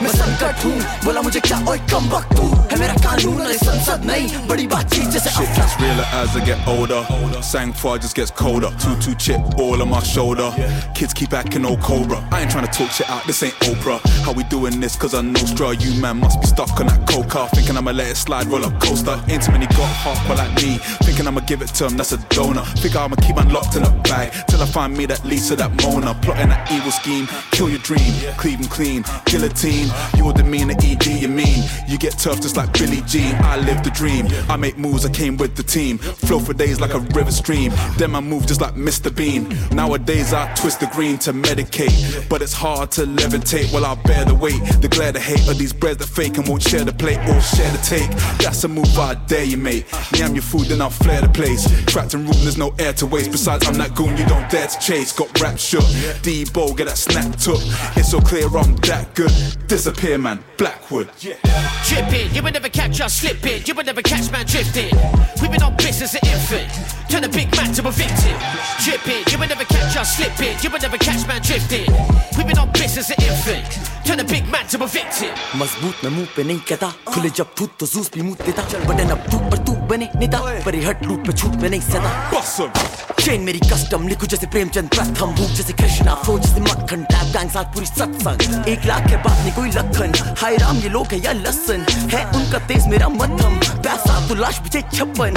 मैं संकट हूँ बोला मुझे क्या ओए कम वक्त तू है मेरा कानून अरे संसद नहीं बड़ी बातचीत जैसे Shit gets realer as I get older. Sang far just gets colder. Two two chip all on my shoulder. Kids keep acting old cobra. I ain't trying to talk shit out. This ain't Oprah. How we doing this? Cause I know straw. You man must be stuck on that coca. Thinking I'ma let it slide roller coaster. Ain't too many got hardcore like me. Thinking I'ma give it to him. That's a donor. Think I'ma keep man locked in a bag till I find me that Lisa, that Mona. Plotting that evil scheme. Kill your dream. Cleave 'em clean. Guillotine. team. Your demeanor, ED, you mean. You get tough just like Billy Jean. I live the dream. I make moves, I came with the team. Flow for days like a river stream. Then I move just like Mr. Bean. Nowadays I twist the green to medicate. But it's hard to levitate while I bear the weight. The glare, the hate of these breads that fake and won't share the plate or share the take. That's a move I dare you, mate. Me, I'm your food, then I'll flare the place. Trapped in room, there's no air to waste. Besides, I'm that goon you don't dare to chase. Got rap shook. Debo, get that snapped up. It's so clear I'm that good. Disappear, man. Blackwood. Yeah. Tripping, you will never catch us slipping. You will never catch man drifting. We've been on business an infant. Turn a big man to a victim. Tripping, you will never catch us slipping. You will never catch man drifting. We've been on business an infant. Turn a big man to a victim. मज़बूत मैं मुँह पे नहीं कहता। खुले जब थूत तो जूस भी मुँह देता। बटन अब तू पर तू बने नेता। पर हट लूट पे छूट पे नहीं सदा चेन मेरी कस्टम लिखू जैसे प्रेमचंद प्रथम भूख जैसे कृष्णा। फ्लो जैसे मक्खन टैप गैंग साथ पूरी सत्संग। एक लाख के बाद नहीं कोई लखन। हाय राम ये लोग है या लसन? है उनका तेज मेरा मध्यम पैसा तो लाश बिछे छप्पन।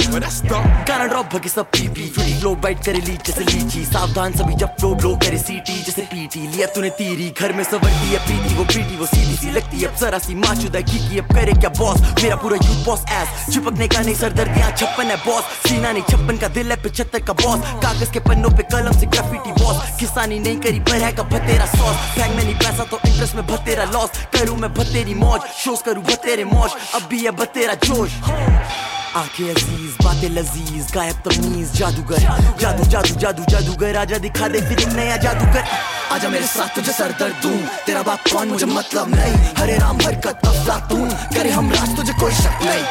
गाना ड्रॉप भगे सब पीपी फ्लो बाइट करे लीड जैसे लीची। सावधान सभी जब फ्लो ब्लो करे सीटी जैसे पीटी लिया तूने तीरी घर में सवरती है पीटी वो पीटी वो सीधी सी लगती अब जरा सी माचुदा की की अब करे क्या बॉस मेरा पूरा यूथ बॉस एस चिपकने का नहीं सरदर्दियाँ छप्पन है बॉस सीना नहीं, छप्पन का दिल है, पिछहत्तर का बॉस कागज़ के पन्नों पे कलम से ग्राफिटी बॉस किसानी नहीं करी, पर है का भतेरा सॉस बैंक में नहीं पैसा तो इंटरेस्ट में भतेरा लॉस करूँ मैं भतेरी मौज शोज़ करूँ भतेरे मौज। अब भी है भतेरा जोश। आँखें अज़ीज़, बातें लजीज, गायब तमीज, जादूगर। जादू जादू जादू, जादूगर, आजा दिखा दे फिर नया जादूगर। आजा मेरे साथ तुझे सर दर्द दूँ, तेरा बाप कौन, मुझे मतलब नहीं। हरे राम, हरकत अफलातून करे हम राज, तुझे कोई शक नहीं।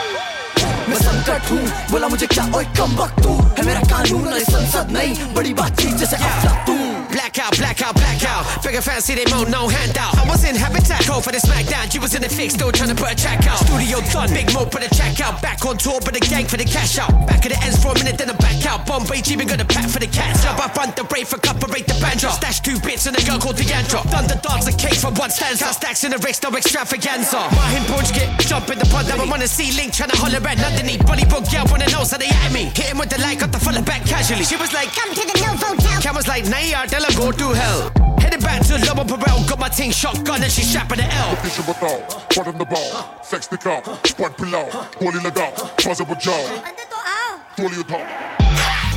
मैं संकट हूँ, बोला मुझे क्या, ओए कम वक्त तू। है मेरा कानून, और संसद नहीं। बड़ी बातचीत जैसे अफलातून Blackout, blackout, blackout. Bigger fancy, they mo no handout. I was in habitat, call for the smackdown. You was in the fix, still trying to put a track out. Studio done, big mo put a track out. Back on tour, but the gang for the cash out. Back of the ends for a minute, then I back out. Bombay, G, even got a pack for the cats. Up, I front the brave for couple, rate the banjo. Stash two bits and a girl called Deandra. Thunder dogs, a case from one stanza. Stacks in the rigs, no extravaganza. Mahim Punch get jump in the pod, now I'm on the ceiling, trying to holler at London. Bollywood girl wanna know, so they at me. Hit him with the light, got the full back casually. She was like, Come to the new hotel. Cam was like, Nah, yeah, tell her go to hell. Headed back to Lobo Perel, got my ting shotgun and she shapin' the L. Fish of a dog, pot the ball, sex the cow, squad pillow, holy legal, possible jaw. Holy legal.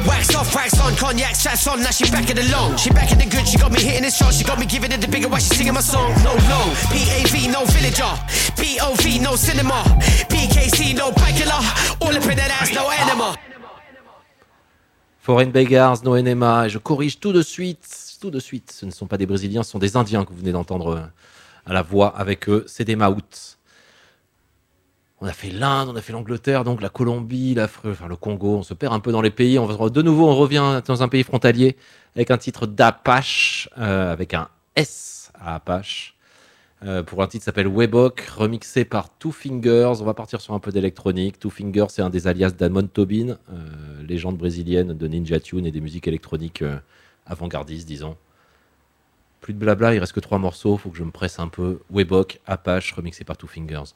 Wax off, wax on, cognac, shots on, now she back in the long. She back in the good, she got me hitting the strong, she got me giving it the bigger while she singing my song. No, no, PAV, no villager, POV, no cinema, PKC, no picula, all up in that ass, no animal. Foreign Beggars, No Enema, et je corrige tout de suite, tout de suite, ce ne sont pas des Brésiliens, ce sont des Indiens que vous venez d'entendre euh, à la voix avec eux, c'est des Maouts. On a fait l'Inde, on a fait l'Angleterre, donc la Colombie, le Congo, on se perd un peu dans les pays, on va, de nouveau on revient dans un pays frontalier avec un titre d'Apache, euh, avec un S à Apache. Euh, pour un titre s'appelle Webok, remixé par Two Fingers. On va partir sur un peu d'électronique. Two Fingers, c'est un des alias d'Amon Tobin, euh, légende brésilienne de Ninja Tune et des musiques électroniques euh, avant-gardistes, disons. Plus de blabla, il reste que trois morceaux, faut que je me presse un peu. Webok, Apache, remixé par Two Fingers.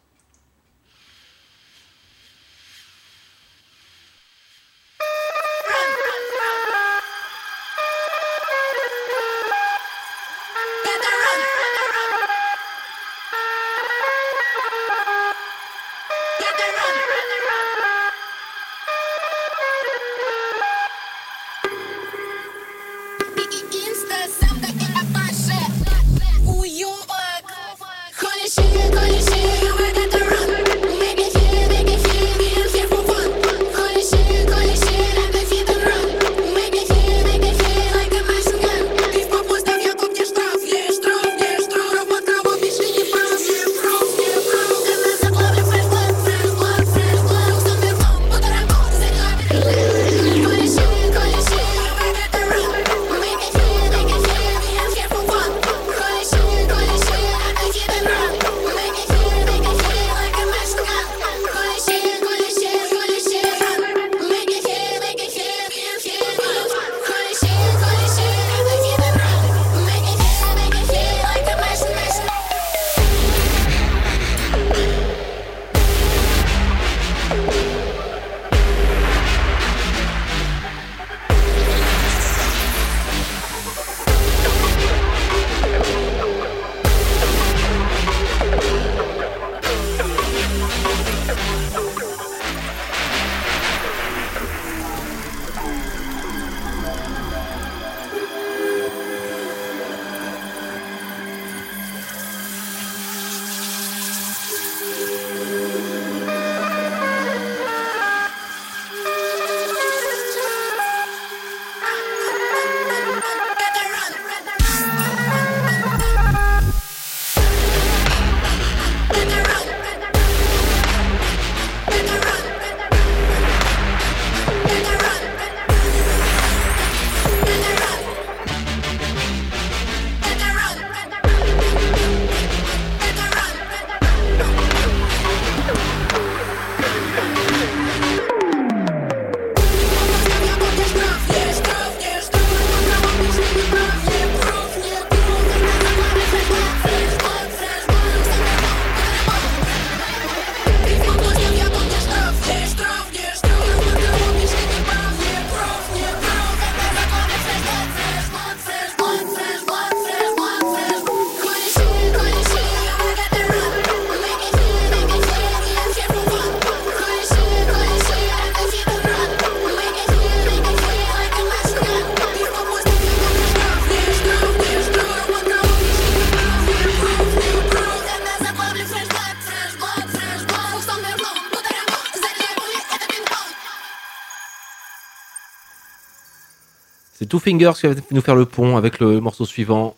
Two Fingers qui va nous faire le pont avec le morceau suivant.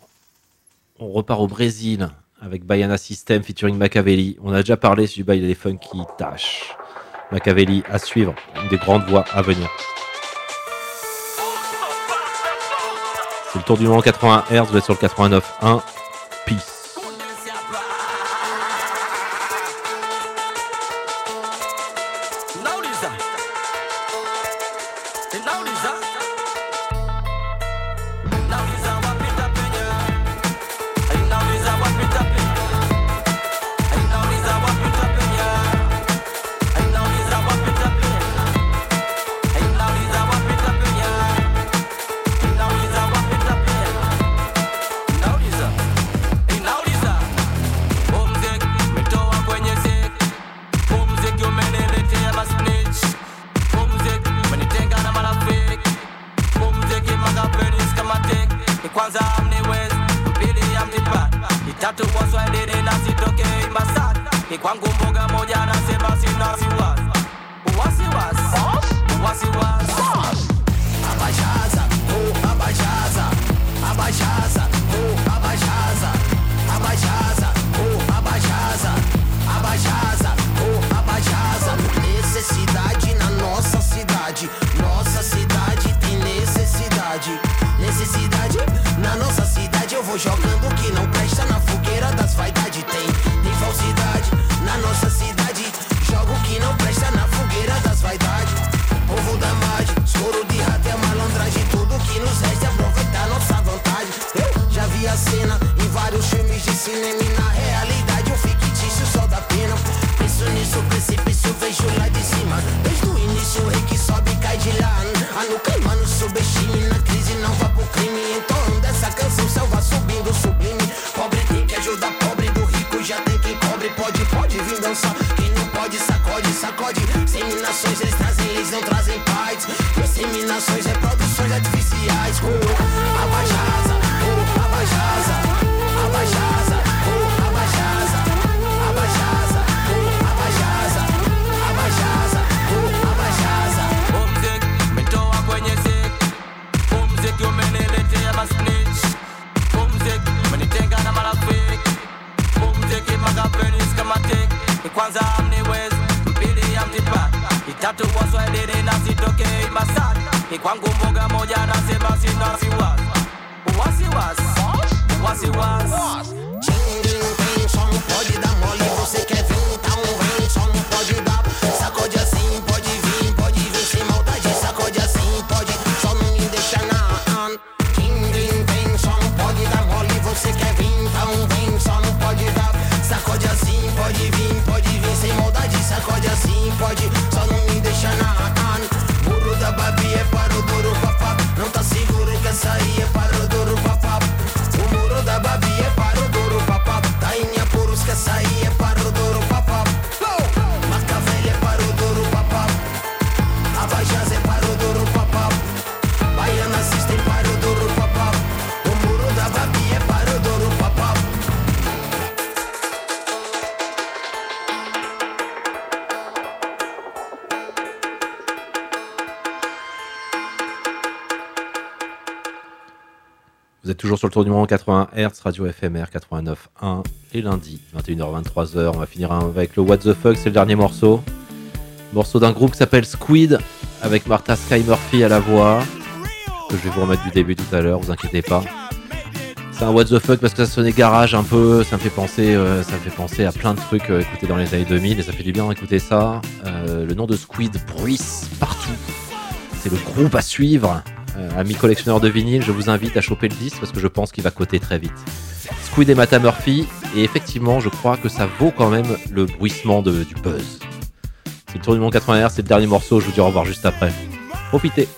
On repart au Brésil avec Bayana System featuring Machiavelli. On a déjà parlé du bail des funky Tash. Machiavelli à suivre, une des grandes voix à venir. C'est le tour du moment 80 Hz, vous êtes sur le 89.1. sacode. Seminações eles trazem, eles não trazem paz. Seminações é produções artificiais. Com oh, abajaza, com oh, abajaza, abajaza, com oh, abajaza, abajaza, com abajaza, abajaza, com abajaza. Omzik, mitoa kwenye zik. Omzik umeniletea masnitch. me umenitenga na marafiki. Omzik, magapenis kama tik. Kwanza amnipati, itatu waswahilini na Masaki. Ni kwangu mboga moja nasema sina wasiwasi, wasiwasi, wasiwasi. Tinguim, só não pode dar mole. Você quer vir, então vem, pode dar. Toujours sur le tour du moment 80 Hz, radio FMR 89.1, les lundis, 21h-23h. On va finir avec le What the Fuck, c'est le dernier morceau. Morceau d'un groupe qui s'appelle Squid, avec Martha Sky Murphy à la voix, que je vais vous remettre du début tout à l'heure, vous inquiétez pas. C'est un What the Fuck parce que ça sonnait garage un peu, ça me fait penser, euh, ça me fait penser à plein de trucs euh, écoutés dans les années 2000 et ça fait du bien d'écouter ça. Euh, le nom de Squid bruisse partout. C'est le groupe à suivre. Euh, amis collectionneurs de vinyle, je vous invite à choper le disque parce que je pense qu'il va coter très vite. Squid et Mata Murphy, et effectivement, je crois que ça vaut quand même le bruissement du buzz. C'est le tour du monde 80 Hz, c'est le dernier morceau, je vous dis au revoir juste après. Profitez.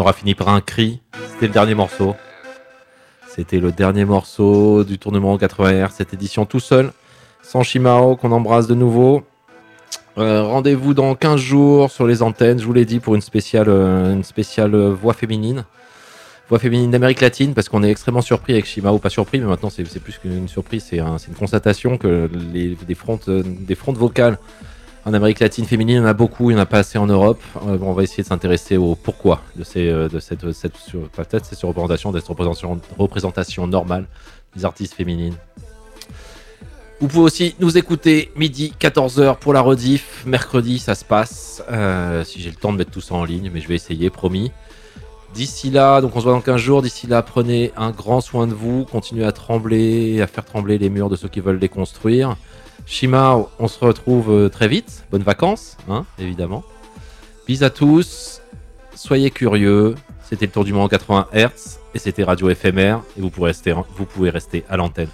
Aura fini par un cri. C'était le dernier morceau. C'était le dernier morceau du tournement 80 R, cette édition tout seul, sans Shimao, qu'on embrasse de nouveau. Euh, Rendez-vous dans 15 jours sur les antennes, je vous l'ai dit, pour une spéciale, euh, une spéciale euh, voix féminine. Voix féminine d'Amérique latine, parce qu'on est extrêmement surpris avec Shimao. Pas surpris, mais maintenant c'est plus qu'une surprise, c'est un- c'est une constatation que des, frontes, des frontes vocales en Amérique latine féminine, il y en a beaucoup, il n'y en a pas assez en Europe. Euh, on va essayer de s'intéresser au pourquoi de, euh, cette, cette représentation, normale des artistes féminines. Vous pouvez aussi nous écouter midi 14h pour la rediff. Mercredi, ça se passe. Euh, si j'ai le temps de mettre tout ça en ligne, mais je vais essayer, promis. D'ici là, donc on se voit dans 15 jours. D'ici là, prenez un grand soin de vous. Continuez à trembler, à faire trembler les murs de ceux qui veulent les construire. Shima, on se retrouve euh, très vite. Bonnes vacances, hein, évidemment. Bis à tous. Soyez curieux. C'était le tour du monde en 80 Hz et c'était Radio FMR et vous pouvez rester à l'antenne.